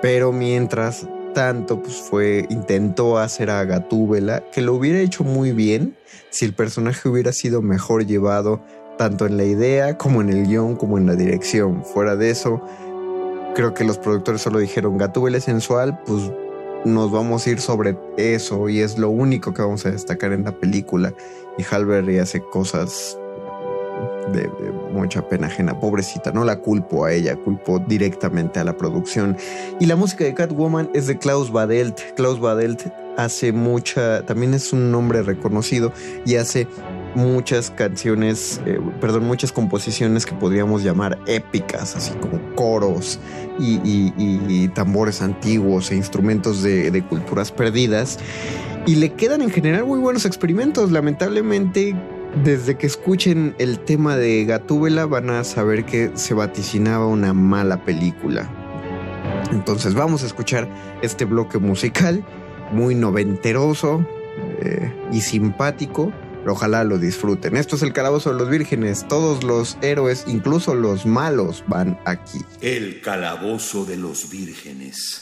Pero mientras tanto, pues fue, intentó hacer a Gatúbela, que lo hubiera hecho muy bien si el personaje hubiera sido mejor llevado tanto en la idea como en el guion como en la dirección. Fuera de eso, creo que los productores solo dijeron Gatúbela es sensual, pues nos vamos a ir sobre eso y es lo único que vamos a destacar en la película. Y Halberry hace cosas de, mucha pena ajena, pobrecita, no la culpo a ella, culpo directamente a la producción. Y la música de Catwoman es de Klaus Badelt. Klaus Badelt hace mucha, también es un nombre reconocido y hace muchas canciones, eh, perdón, muchas composiciones que podríamos llamar épicas, así como coros y, y, tambores antiguos e instrumentos de culturas perdidas. Y le quedan en general muy buenos experimentos. Lamentablemente, desde que escuchen el tema de Gatúbela van a saber que se vaticinaba una mala película. Entonces vamos a escuchar este bloque musical muy noventeroso eh, y simpático. Ojalá lo disfruten. Esto es el Calabozo de los Vírgenes. Todos los héroes, incluso los malos, van aquí. El Calabozo de los Vírgenes.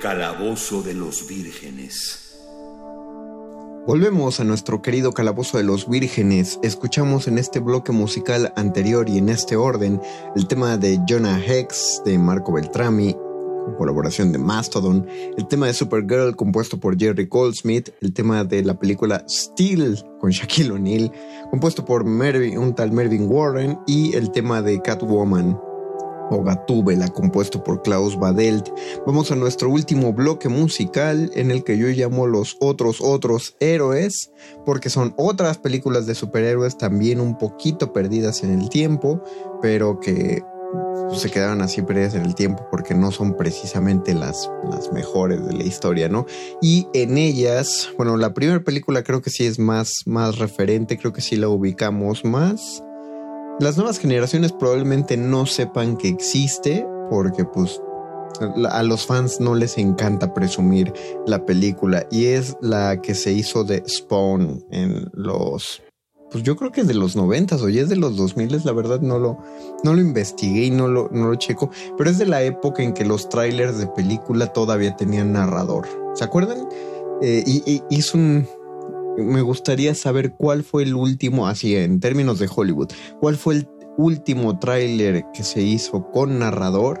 Calabozo de los vírgenes. Volvemos a nuestro querido Calabozo de los Vírgenes. Escuchamos en este bloque musical anterior y en este orden el tema de Jonah Hex de Marco Beltrami, con colaboración de Mastodon, el tema de Supergirl compuesto por Jerry Goldsmith, el tema de la película Steel con Shaquille O'Neal, compuesto por un tal Mervyn Warren, y el tema de Catwoman o Gatúbela, compuesto por Klaus Badelt. Vamos a nuestro último bloque musical en el que yo llamo los otros otros héroes, porque son otras películas de superhéroes también un poquito perdidas en el tiempo, pero que se quedaron así perdidas en el tiempo porque no son precisamente las, las mejores de la historia, ¿no? Y en ellas, bueno, la primera película creo que sí es más, más referente, creo que sí la ubicamos más. Las nuevas generaciones probablemente no sepan que existe porque pues a los fans no les encanta presumir la película y es la que se hizo de Spawn en los pues yo creo que es de los noventas o ya es de los 2000 la verdad no lo no lo investigué y no lo no lo checo pero es de la época en que los trailers de película todavía tenían narrador ¿se acuerdan? Eh, y, y hizo un me gustaría saber cuál fue el último, así en términos de Hollywood, cuál fue el último tráiler que se hizo con narrador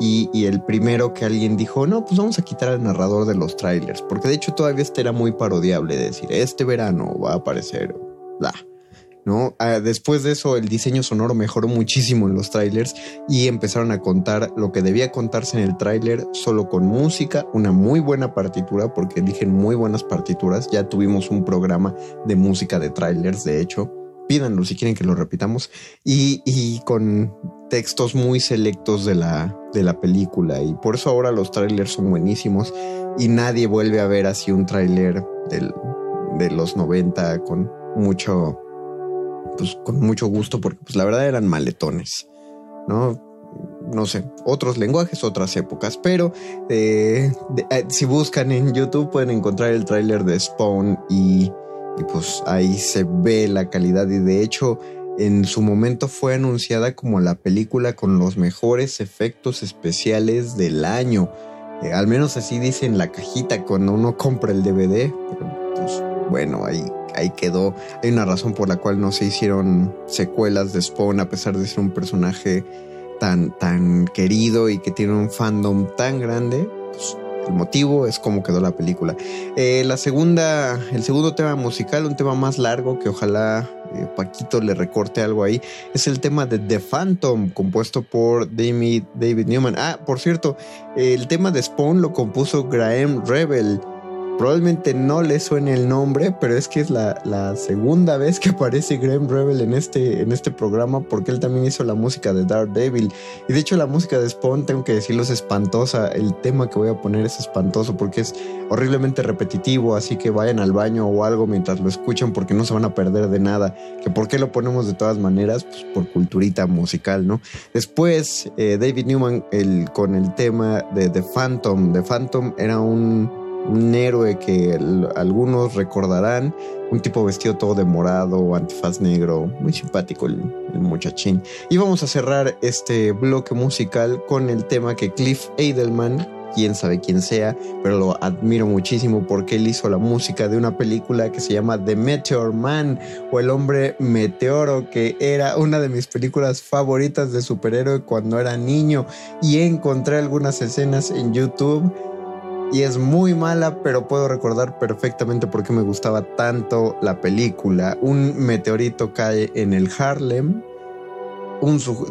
y, el primero que alguien dijo, no, pues vamos a quitar al narrador de los trailers, porque de hecho todavía este era muy parodiable decir, este verano va a aparecer, bla. ¿No? Ah, después de eso, el diseño sonoro mejoró muchísimo en los trailers y empezaron a contar lo que debía contarse en el tráiler solo con música, una muy buena partitura, porque eligen muy buenas partituras. Ya tuvimos un programa de música de trailers, de hecho. Pídanlo si quieren que lo repitamos. Y, y con textos muy selectos de la, de la película. Y por eso ahora los trailers son buenísimos. Y nadie vuelve a ver así un tráiler de los 90 con mucho pues con mucho gusto, porque pues la verdad eran maletones, ¿no? No sé, otros lenguajes, otras épocas, pero eh, eh, si buscan en YouTube pueden encontrar el tráiler de Spawn y, y pues ahí se ve la calidad y de hecho en su momento fue anunciada como la película con los mejores efectos especiales del año. Eh, al menos así dice en la cajita cuando uno compra el DVD. Pero pues bueno, ahí ahí quedó. Hay una razón por la cual no se hicieron secuelas de Spawn a pesar de ser un personaje tan, tan querido y que tiene un fandom tan grande. Pues, el motivo es cómo quedó la película. Eh, la segunda, el segundo tema musical, un tema más largo que ojalá eh, Paquito le recorte algo ahí, es el tema de The Phantom, compuesto por David, David Newman. Ah, por cierto, el tema de Spawn lo compuso Graham Rebel. Probablemente no le suene el nombre, pero es que es la, segunda vez que aparece Graham Rebel en este, en este programa, porque él también hizo la música de Daredevil. Y de hecho, la música de Spawn, tengo que decirlo, es espantosa. El tema que voy a poner es espantoso porque es horriblemente repetitivo. Así que vayan al baño o algo mientras lo escuchan, porque no se van a perder de nada. Que por qué lo ponemos de todas maneras, pues por culturita musical, ¿no? Después, eh, David Newman el, con el tema de The Phantom. The Phantom era un un héroe que algunos recordarán, un tipo vestido todo de morado, antifaz negro, muy simpático el, el, muchachín. Y vamos a cerrar este bloque musical con el tema que Cliff Edelman, quién sabe quién sea, pero lo admiro muchísimo porque él hizo la música de una película que se llama The Meteor Man o El hombre meteoro, que era una de mis películas favoritas de superhéroe cuando era niño y encontré algunas escenas en YouTube y es muy mala, pero puedo recordar perfectamente por qué me gustaba tanto la película. Un meteorito cae en el Harlem,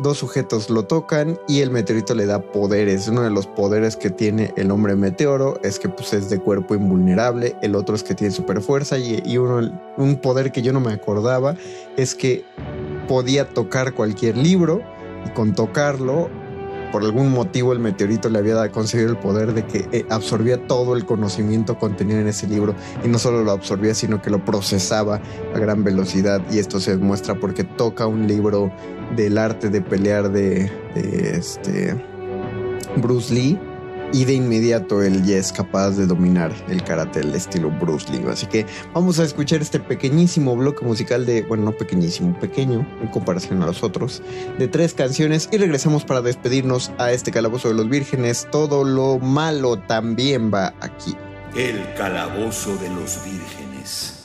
dos sujetos lo tocan y el meteorito le da poderes. Uno de los poderes que tiene el hombre meteoro es que pues, es de cuerpo invulnerable, el otro es que tiene super fuerza y, y uno, un poder que yo no me acordaba es que podía tocar cualquier libro y con tocarlo por algún motivo el meteorito le había conseguido el poder de que eh, absorbía todo el conocimiento contenido en ese libro. Y no solo lo absorbía sino que lo procesaba a gran velocidad. Y esto se demuestra porque toca un libro del arte de pelear de, de este Bruce Lee y de inmediato él ya es capaz de dominar el karate al estilo Bruce Lee. Así que vamos a escuchar este pequeñísimo bloque musical de, bueno, no pequeñísimo, pequeño en comparación a los otros, de tres canciones y regresamos para despedirnos a este calabozo de los vírgenes. Todo lo malo también va aquí. El calabozo de los vírgenes.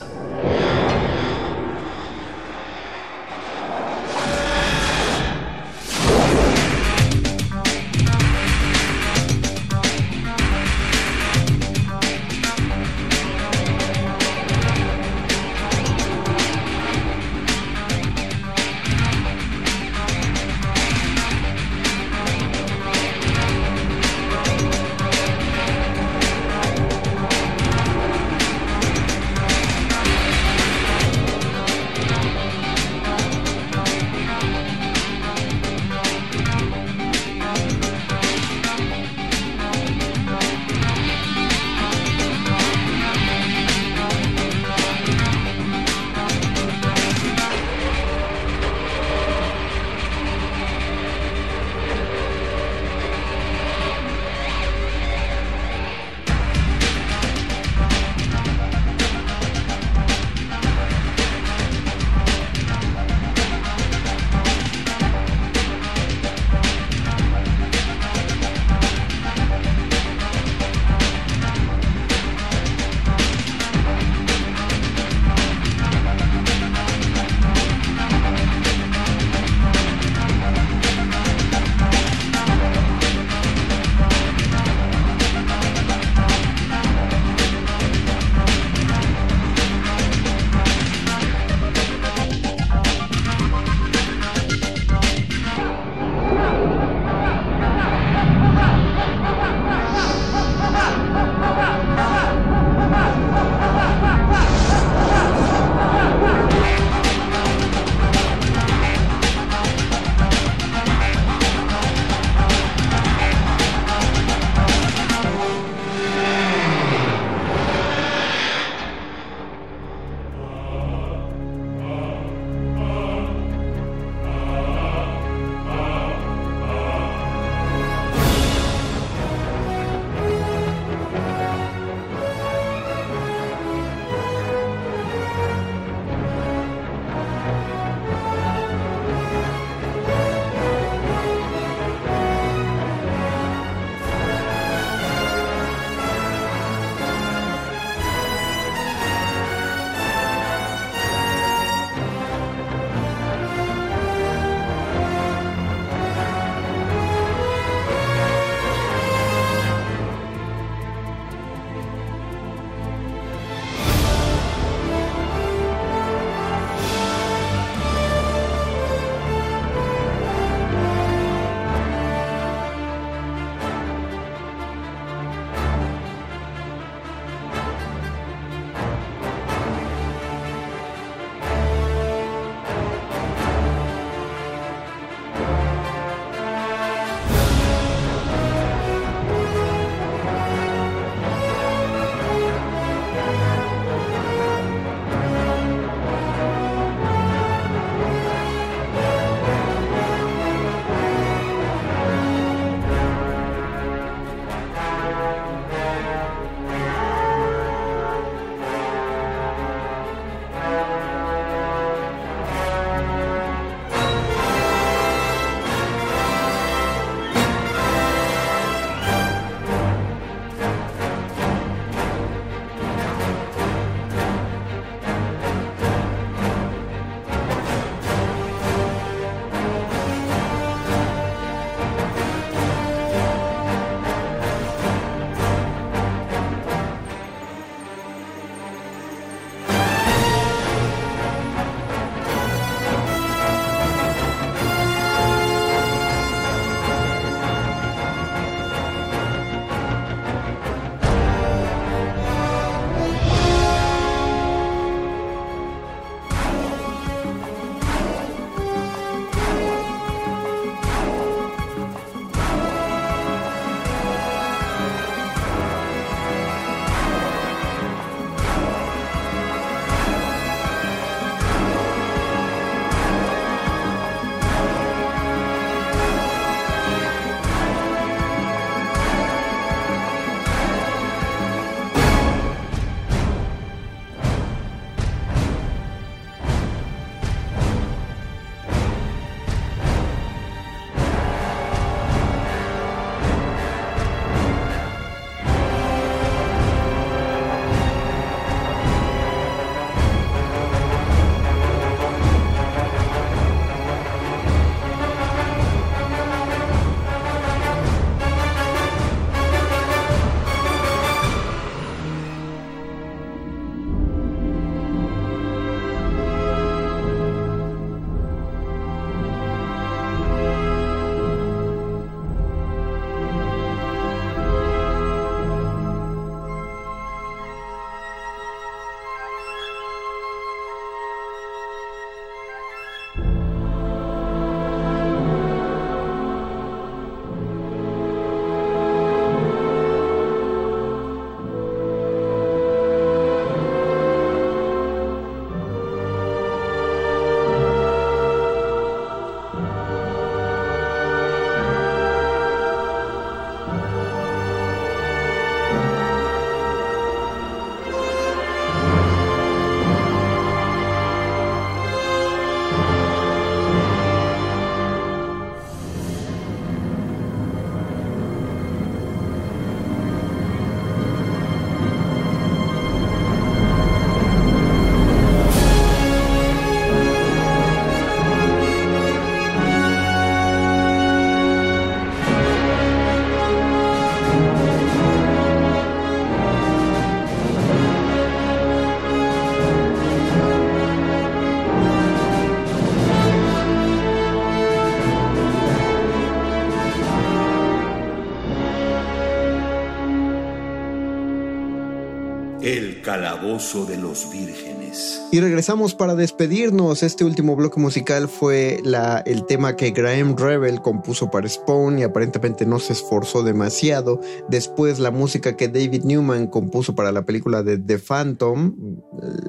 Calabozo de los vírgenes. Y regresamos para despedirnos. Este último bloque musical fue el tema que Graham Revel compuso para Spawn y aparentemente no se esforzó demasiado. Después la música que David Newman compuso para la película de The Phantom,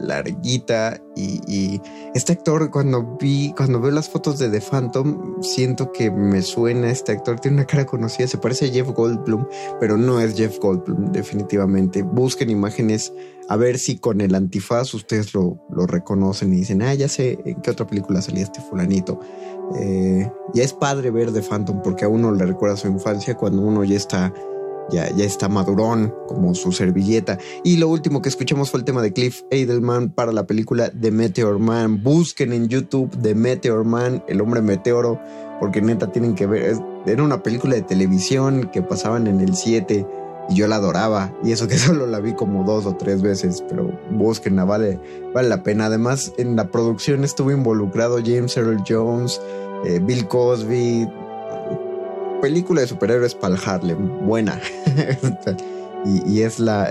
larguita. Y, y este actor, cuando vi, cuando veo las fotos de The Phantom, siento que me suena este actor. Tiene una cara conocida, se parece a Jeff Goldblum, pero no es Jeff Goldblum, definitivamente. Busquen imágenes a ver si con el antifaz ustedes lo, lo reconocen y dicen, ah, ya sé en qué otra película salía este fulanito. Eh, ya es padre ver The Phantom porque a uno le recuerda su infancia cuando uno ya está, ya, ya está madurón como su servilleta. Y lo último que escuchamos fue el tema de Cliff Edelman para la película The Meteor Man. Busquen en YouTube The Meteor Man, el hombre meteoro, porque neta tienen que ver. Era una película de televisión que pasaban en el 7 y yo la adoraba. Y eso que solo la vi como dos o tres veces, pero búsquenla, vale, vale la pena. Además, en la producción estuvo involucrado James Earl Jones, eh, Bill Cosby. Película de superhéroes para el Harlem, buena. y, es la-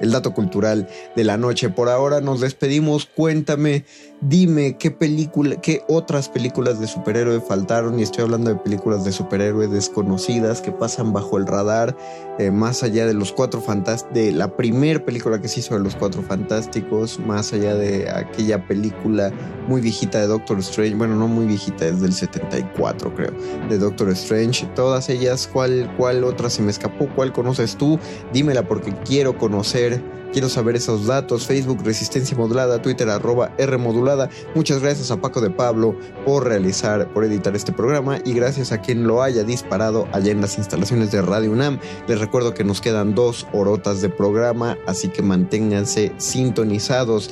el dato cultural de la noche. Por ahora nos despedimos. Cuéntame, dime qué película, qué otras películas de superhéroe faltaron. Y estoy hablando de películas de superhéroe desconocidas que pasan bajo el radar, eh, más allá de los cuatro fantásticos, de la primer película que se hizo de los cuatro fantásticos, más allá de aquella película muy viejita de Doctor Strange. Bueno, no muy viejita, es del 74, creo, de Doctor Strange. Todas ellas, ¿cuál, cuál otra se me escapó? ¿Cuál conoces tú? Dímela porque quiero conocer. Quiero saber esos datos. Facebook Resistencia Modulada, Twitter arroba R Modulada. Muchas gracias a Paco de Pablo por realizar, por editar este programa y gracias a quien lo haya disparado allá en las instalaciones de Radio UNAM. Les recuerdo que nos quedan dos horotas de programa, así que manténganse sintonizados.